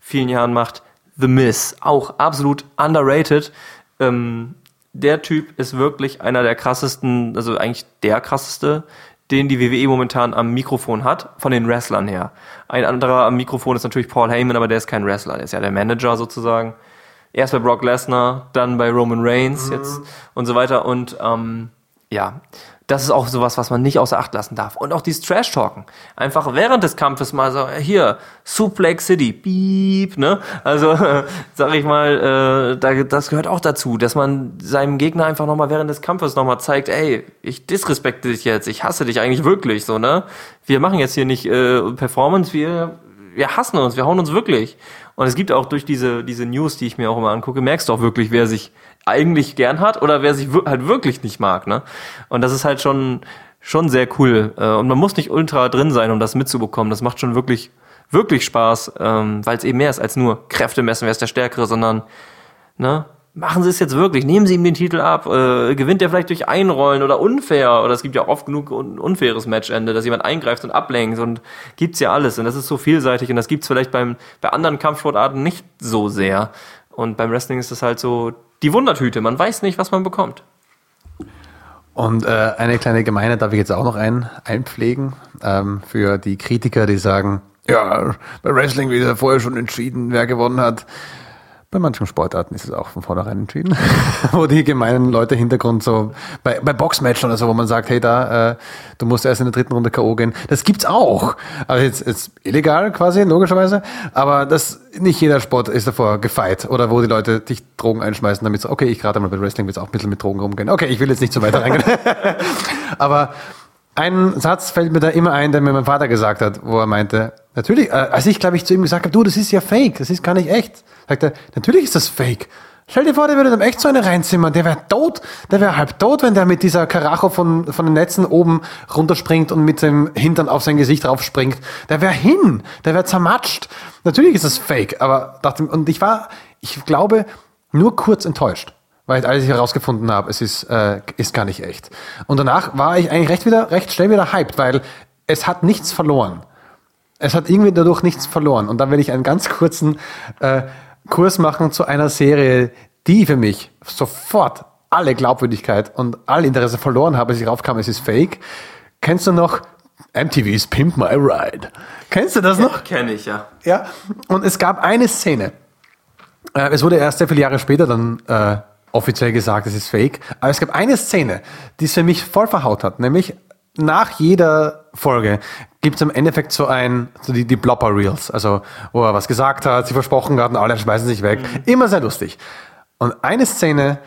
vielen Jahren macht. The Miz, auch absolut underrated. Ähm, der Typ ist wirklich einer der krassesten, also eigentlich der krasseste, den die WWE momentan am Mikrofon hat, von den Wrestlern her. Ein anderer am Mikrofon ist natürlich Paul Heyman, aber der ist kein Wrestler, der ist ja der Manager sozusagen. Erst bei Brock Lesnar, dann bei Roman Reigns mhm. jetzt und so weiter. Und ähm, ja, das ist auch sowas, was man nicht außer Acht lassen darf. Und auch dieses Trash-Talken. Einfach während des Kampfes mal so, hier, Suplex City, beep, ne? Also, sag ich mal, äh, da, das gehört auch dazu, dass man seinem Gegner einfach nochmal während des Kampfes nochmal zeigt, ey, ich disrespekte dich jetzt, ich hasse dich eigentlich wirklich, so, ne? Wir machen jetzt hier nicht äh, Performance, wir, wir hassen uns, wir hauen uns wirklich. Und es gibt auch durch diese, diese News, die ich mir auch immer angucke, merkst du auch wirklich, wer sich eigentlich gern hat oder wer sich halt wirklich nicht mag. Ne? Und das ist halt schon, schon sehr cool. Äh, und man muss nicht ultra drin sein, um das mitzubekommen. Das macht schon wirklich, wirklich Spaß, ähm, weil es eben mehr ist als nur Kräfte messen, wer ist der Stärkere, sondern ne, machen Sie es jetzt wirklich, nehmen Sie ihm den Titel ab, äh, gewinnt er vielleicht durch Einrollen oder unfair, oder es gibt ja auch oft genug un unfaires Matchende, dass jemand eingreift und ablenkt und gibt's ja alles und das ist so vielseitig und das gibt's vielleicht beim, bei anderen Kampfsportarten nicht so sehr und beim Wrestling ist es halt so die Wundertüte, man weiß nicht, was man bekommt. Und äh, eine kleine Gemeinde darf ich jetzt auch noch ein, einpflegen ähm, für die Kritiker, die sagen, ja, bei Wrestling wird ja vorher schon entschieden, wer gewonnen hat. Bei manchen Sportarten ist es auch von vornherein entschieden, wo die gemeinen Leute Hintergrund so bei, bei Boxmatchen oder so, wo man sagt, hey da, äh, du musst erst in der dritten Runde K.O. gehen. Das gibt's auch. Also jetzt, jetzt illegal quasi, logischerweise. Aber das nicht jeder Sport ist davor gefeit. Oder wo die Leute dich Drogen einschmeißen, damit so, okay, ich gerade mal bei Wrestling will auch ein bisschen mit Drogen rumgehen. Okay, ich will jetzt nicht so weiter reingehen. Aber ein Satz fällt mir da immer ein, der mir mein Vater gesagt hat, wo er meinte, natürlich, äh, als ich glaube ich zu ihm gesagt habe, du, das ist ja fake, das ist gar nicht echt. Sagt er, natürlich ist das fake. Stell dir vor, der würde dann echt so eine reinzimmern. Der wäre tot, der wäre halb tot, wenn der mit dieser Karacho von, von den Netzen oben runterspringt und mit dem Hintern auf sein Gesicht raufspringt. Der wäre hin, der wäre zermatscht. Natürlich ist das fake, aber dachte, und ich war, ich glaube, nur kurz enttäuscht. Weil ich herausgefunden habe, es ist, äh, ist gar nicht echt. Und danach war ich eigentlich recht wieder, recht schnell wieder hyped, weil es hat nichts verloren. Es hat irgendwie dadurch nichts verloren. Und dann will ich einen ganz kurzen, äh, Kurs machen zu einer Serie, die für mich sofort alle Glaubwürdigkeit und all Interesse verloren habe, als ich raufkam, es ist fake. Kennst du noch MTV's Pimp My Ride? Kennst du das noch? Kenn ich, ja. Ja. Und es gab eine Szene. Äh, es wurde erst sehr viele Jahre später dann äh, offiziell gesagt, es ist fake. Aber es gab eine Szene, die es für mich voll verhaut hat, nämlich nach jeder Folge gibt es im Endeffekt so ein, so die, die Blopper-Reels, also wo er was gesagt hat, sie versprochen hat und alle schmeißen sich weg. Mhm. Immer sehr lustig. Und eine Szene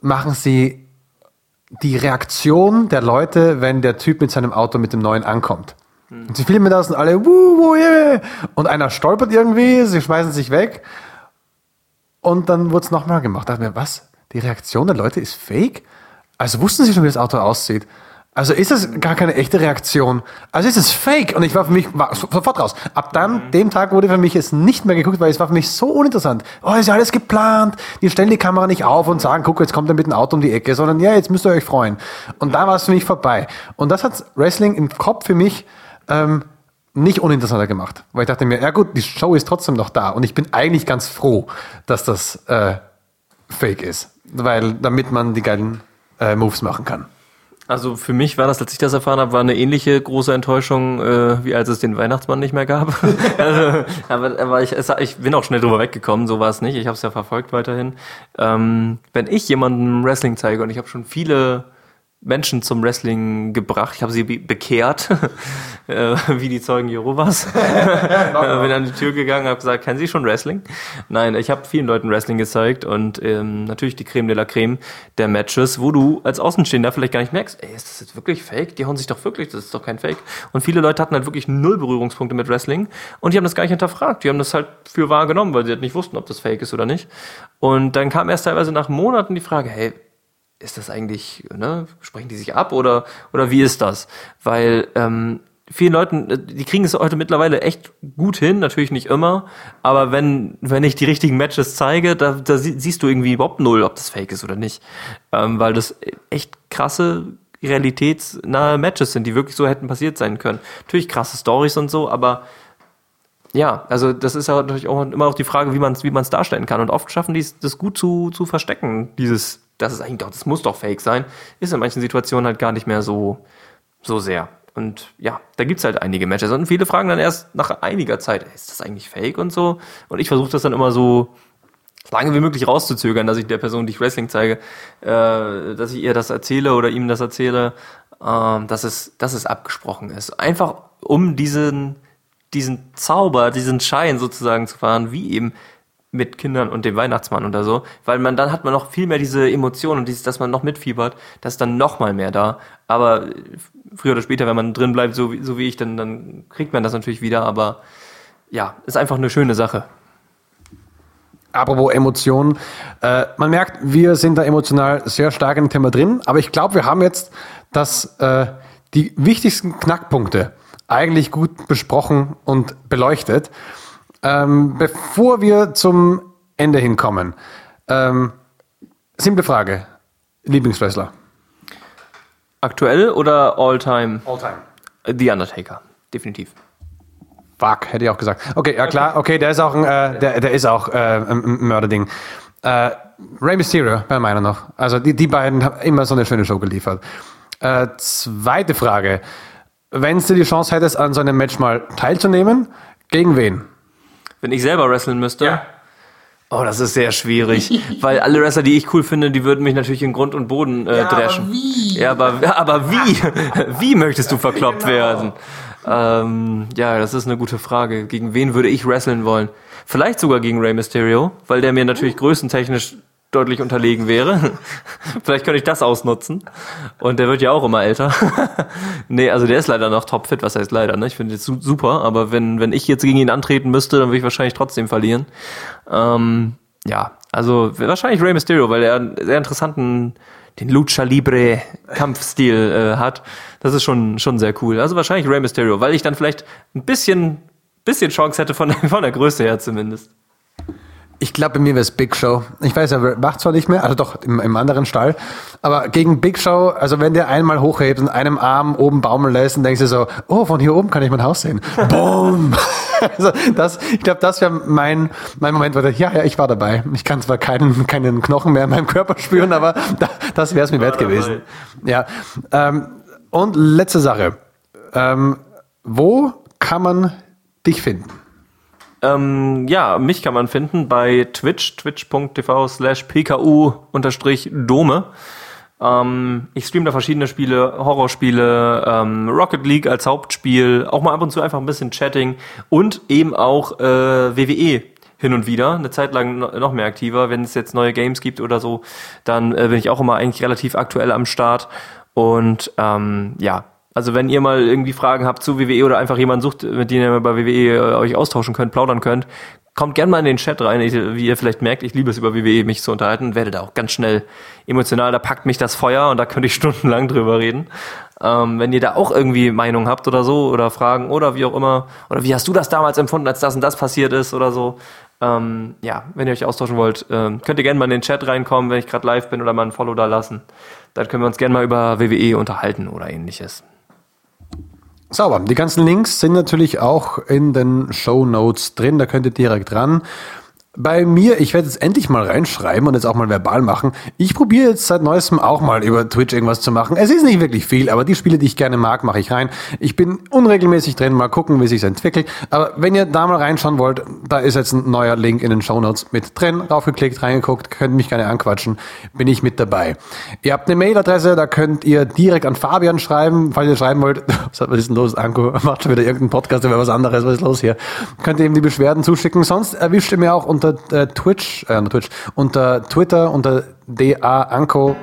machen sie die Reaktion der Leute, wenn der Typ mit seinem Auto mit dem neuen ankommt. Mhm. Und sie filmen das und alle, wuh, wuh, yeah. Und einer stolpert irgendwie, sie schmeißen sich weg. Und dann wurde es nochmal gemacht. Da dachte mir, was? Die Reaktion der Leute ist fake? Also wussten sie schon, wie das Auto aussieht. Also ist es gar keine echte Reaktion. Also ist es fake. Und ich war für mich war sofort raus. Ab dann, mhm. dem Tag wurde für mich es nicht mehr geguckt, weil es war für mich so uninteressant. Oh, ist ja alles geplant. Die stellen die Kamera nicht auf und sagen, guck, jetzt kommt er mit dem Auto um die Ecke, sondern ja, jetzt müsst ihr euch freuen. Und da war es für mich vorbei. Und das hat Wrestling im Kopf für mich ähm, nicht uninteressanter gemacht. Weil ich dachte mir, ja gut, die Show ist trotzdem noch da. Und ich bin eigentlich ganz froh, dass das äh, fake ist. Weil, damit man die geilen äh, Moves machen kann. Also für mich war das, als ich das erfahren habe, war eine ähnliche große Enttäuschung, äh, wie als es den Weihnachtsmann nicht mehr gab. also, aber, aber ich, es, ich bin auch schnell drüber weggekommen, so war es nicht. Ich habe es ja verfolgt weiterhin. Ähm, wenn ich jemandem Wrestling zeige und ich habe schon viele Menschen zum Wrestling gebracht. Ich habe sie be bekehrt, äh, wie die Zeugen Jehovas. äh, bin an die Tür gegangen, habe gesagt, kennen Sie schon Wrestling? Nein, ich habe vielen Leuten Wrestling gezeigt und ähm, natürlich die Creme de la Creme der Matches, wo du als Außenstehender vielleicht gar nicht merkst, ey, ist das jetzt wirklich Fake? Die hauen sich doch wirklich, das ist doch kein Fake. Und viele Leute hatten halt wirklich null Berührungspunkte mit Wrestling und die haben das gar nicht hinterfragt. Die haben das halt für wahr genommen, weil sie halt nicht wussten, ob das Fake ist oder nicht. Und dann kam erst teilweise nach Monaten die Frage, hey, ist das eigentlich, ne, sprechen die sich ab oder, oder wie ist das? Weil ähm, vielen Leuten, äh, die kriegen es heute mittlerweile echt gut hin, natürlich nicht immer, aber wenn, wenn ich die richtigen Matches zeige, da, da siehst du irgendwie überhaupt null, ob das fake ist oder nicht. Ähm, weil das echt krasse, realitätsnahe Matches sind, die wirklich so hätten passiert sein können. Natürlich krasse Stories und so, aber ja, also das ist ja natürlich auch immer auch die Frage, wie man es wie man's darstellen kann. Und oft schaffen die es, das gut zu, zu verstecken, dieses, das ist eigentlich doch, das muss doch fake sein, ist in manchen Situationen halt gar nicht mehr so, so sehr. Und ja, da gibt's halt einige Matches. Und viele fragen dann erst nach einiger Zeit, ist das eigentlich fake und so? Und ich versuche das dann immer so lange wie möglich rauszuzögern, dass ich der Person, die ich Wrestling zeige, äh, dass ich ihr das erzähle oder ihm das erzähle, äh, dass, es, dass es abgesprochen ist. Einfach um diesen, diesen Zauber, diesen Schein sozusagen zu fahren, wie eben mit Kindern und dem Weihnachtsmann oder so, weil man dann hat man noch viel mehr diese Emotionen und dieses, dass man noch mitfiebert, das ist dann noch mal mehr da. Aber früher oder später, wenn man drin bleibt, so, wie, so wie ich, dann, dann kriegt man das natürlich wieder. Aber ja, ist einfach eine schöne Sache. Apropos Emotionen, äh, man merkt, wir sind da emotional sehr stark dem Thema drin, aber ich glaube, wir haben jetzt das, äh, die wichtigsten Knackpunkte eigentlich gut besprochen und beleuchtet. Ähm, bevor wir zum Ende hinkommen, ähm, simple Frage. Lieblingswrestler? Aktuell oder all-time? All-time. The Undertaker, definitiv. Fuck, hätte ich auch gesagt. Okay, ja klar, okay, der ist auch ein, äh, der, der ist auch äh, ein Mörderding. Äh, Rey Mysterio, bei meiner noch. Also die, die beiden haben immer so eine schöne Show geliefert. Äh, zweite Frage. Wenn du die Chance hättest, an so einem Match mal teilzunehmen, gegen wen? Wenn ich selber wresteln müsste? Ja. Oh, das ist sehr schwierig, weil alle Wrestler, die ich cool finde, die würden mich natürlich in Grund und Boden äh, ja, dreschen. Aber wie? Ja, aber, aber wie? wie möchtest du verkloppt genau. werden? Ähm, ja, das ist eine gute Frage. Gegen wen würde ich wresteln wollen? Vielleicht sogar gegen Rey Mysterio, weil der mir natürlich größentechnisch deutlich unterlegen wäre. Vielleicht könnte ich das ausnutzen. Und der wird ja auch immer älter. nee, also der ist leider noch topfit, was heißt leider, ne? Ich finde jetzt super, aber wenn, wenn ich jetzt gegen ihn antreten müsste, dann würde ich wahrscheinlich trotzdem verlieren. Ähm, ja, also wahrscheinlich Rey Mysterio, weil er einen sehr interessanten, den Lucha Libre Kampfstil äh, hat. Das ist schon, schon sehr cool. Also wahrscheinlich Rey Mysterio, weil ich dann vielleicht ein bisschen, bisschen Chance hätte von, von der Größe her zumindest. Ich glaube, bei mir wäre es Big Show. Ich weiß, er macht zwar nicht mehr, also doch im, im, anderen Stall, aber gegen Big Show, also wenn der einmal hochhebt und einem Arm oben baumeln lässt, dann denkst du so, oh, von hier oben kann ich mein Haus sehen. Boom! also das, ich glaube, das wäre mein, mein Moment, wo ich, ja, ja, ich war dabei. Ich kann zwar keinen, keinen Knochen mehr in meinem Körper spüren, aber da, das wäre es mir wert gewesen. Ja. Ähm, und letzte Sache. Ähm, wo kann man dich finden? Ähm, ja, mich kann man finden bei Twitch, twitch.tv slash pku-dome. Ähm, ich streame da verschiedene Spiele, Horrorspiele, ähm, Rocket League als Hauptspiel, auch mal ab und zu einfach ein bisschen Chatting und eben auch äh, WWE hin und wieder, eine Zeit lang noch mehr aktiver. Wenn es jetzt neue Games gibt oder so, dann äh, bin ich auch immer eigentlich relativ aktuell am Start. Und ähm, ja, also wenn ihr mal irgendwie Fragen habt zu WWE oder einfach jemanden sucht, mit dem ihr bei WWE äh, euch austauschen könnt, plaudern könnt, kommt gerne mal in den Chat rein. Ich, wie ihr vielleicht merkt, ich liebe es über WWE mich zu unterhalten, werde da auch ganz schnell emotional. Da packt mich das Feuer und da könnte ich stundenlang drüber reden. Ähm, wenn ihr da auch irgendwie Meinung habt oder so oder Fragen oder wie auch immer oder wie hast du das damals empfunden, als das und das passiert ist oder so. Ähm, ja, wenn ihr euch austauschen wollt, ähm, könnt ihr gerne mal in den Chat reinkommen, wenn ich gerade live bin oder mal ein Follow da lassen. Dann können wir uns gerne mal über WWE unterhalten oder ähnliches. Sauber. Die ganzen Links sind natürlich auch in den Show Notes drin. Da könnt ihr direkt ran. Bei mir, ich werde jetzt endlich mal reinschreiben und jetzt auch mal verbal machen. Ich probiere jetzt seit neuestem auch mal über Twitch irgendwas zu machen. Es ist nicht wirklich viel, aber die Spiele, die ich gerne mag, mache ich rein. Ich bin unregelmäßig drin, mal gucken, wie sich entwickelt. Aber wenn ihr da mal reinschauen wollt, da ist jetzt ein neuer Link in den Show Notes mit drin. Raufgeklickt, reingeguckt, könnt mich gerne anquatschen, bin ich mit dabei. Ihr habt eine Mailadresse, da könnt ihr direkt an Fabian schreiben, falls ihr schreiben wollt. Was ist denn los, Anko? Macht schon wieder irgendeinen Podcast über was anderes, was ist los hier? Könnt ihr ihm die Beschwerden zuschicken. Sonst erwischt ihr mir auch unter äh, Twitch, äh, Twitch, unter Twitter, unter DA Anko.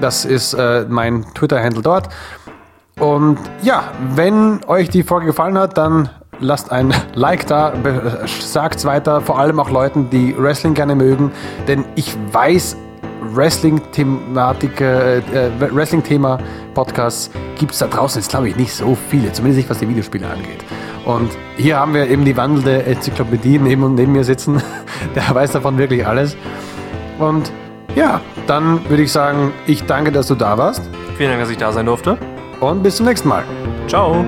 Das ist äh, mein Twitter-Handle dort. Und ja, wenn euch die Folge gefallen hat, dann lasst ein Like da, sagt's weiter, vor allem auch Leuten, die Wrestling gerne mögen, denn ich weiß, Wrestling-Thematik, äh, äh, Wrestling-Thema Podcasts gibt es da draußen jetzt, glaube ich, nicht so viele, zumindest nicht, was die Videospiele angeht. Und hier haben wir eben die wandelnde Enzyklopädie neben, neben mir sitzen. Der weiß davon wirklich alles. Und ja, dann würde ich sagen, ich danke, dass du da warst. Vielen Dank, dass ich da sein durfte. Und bis zum nächsten Mal. Ciao.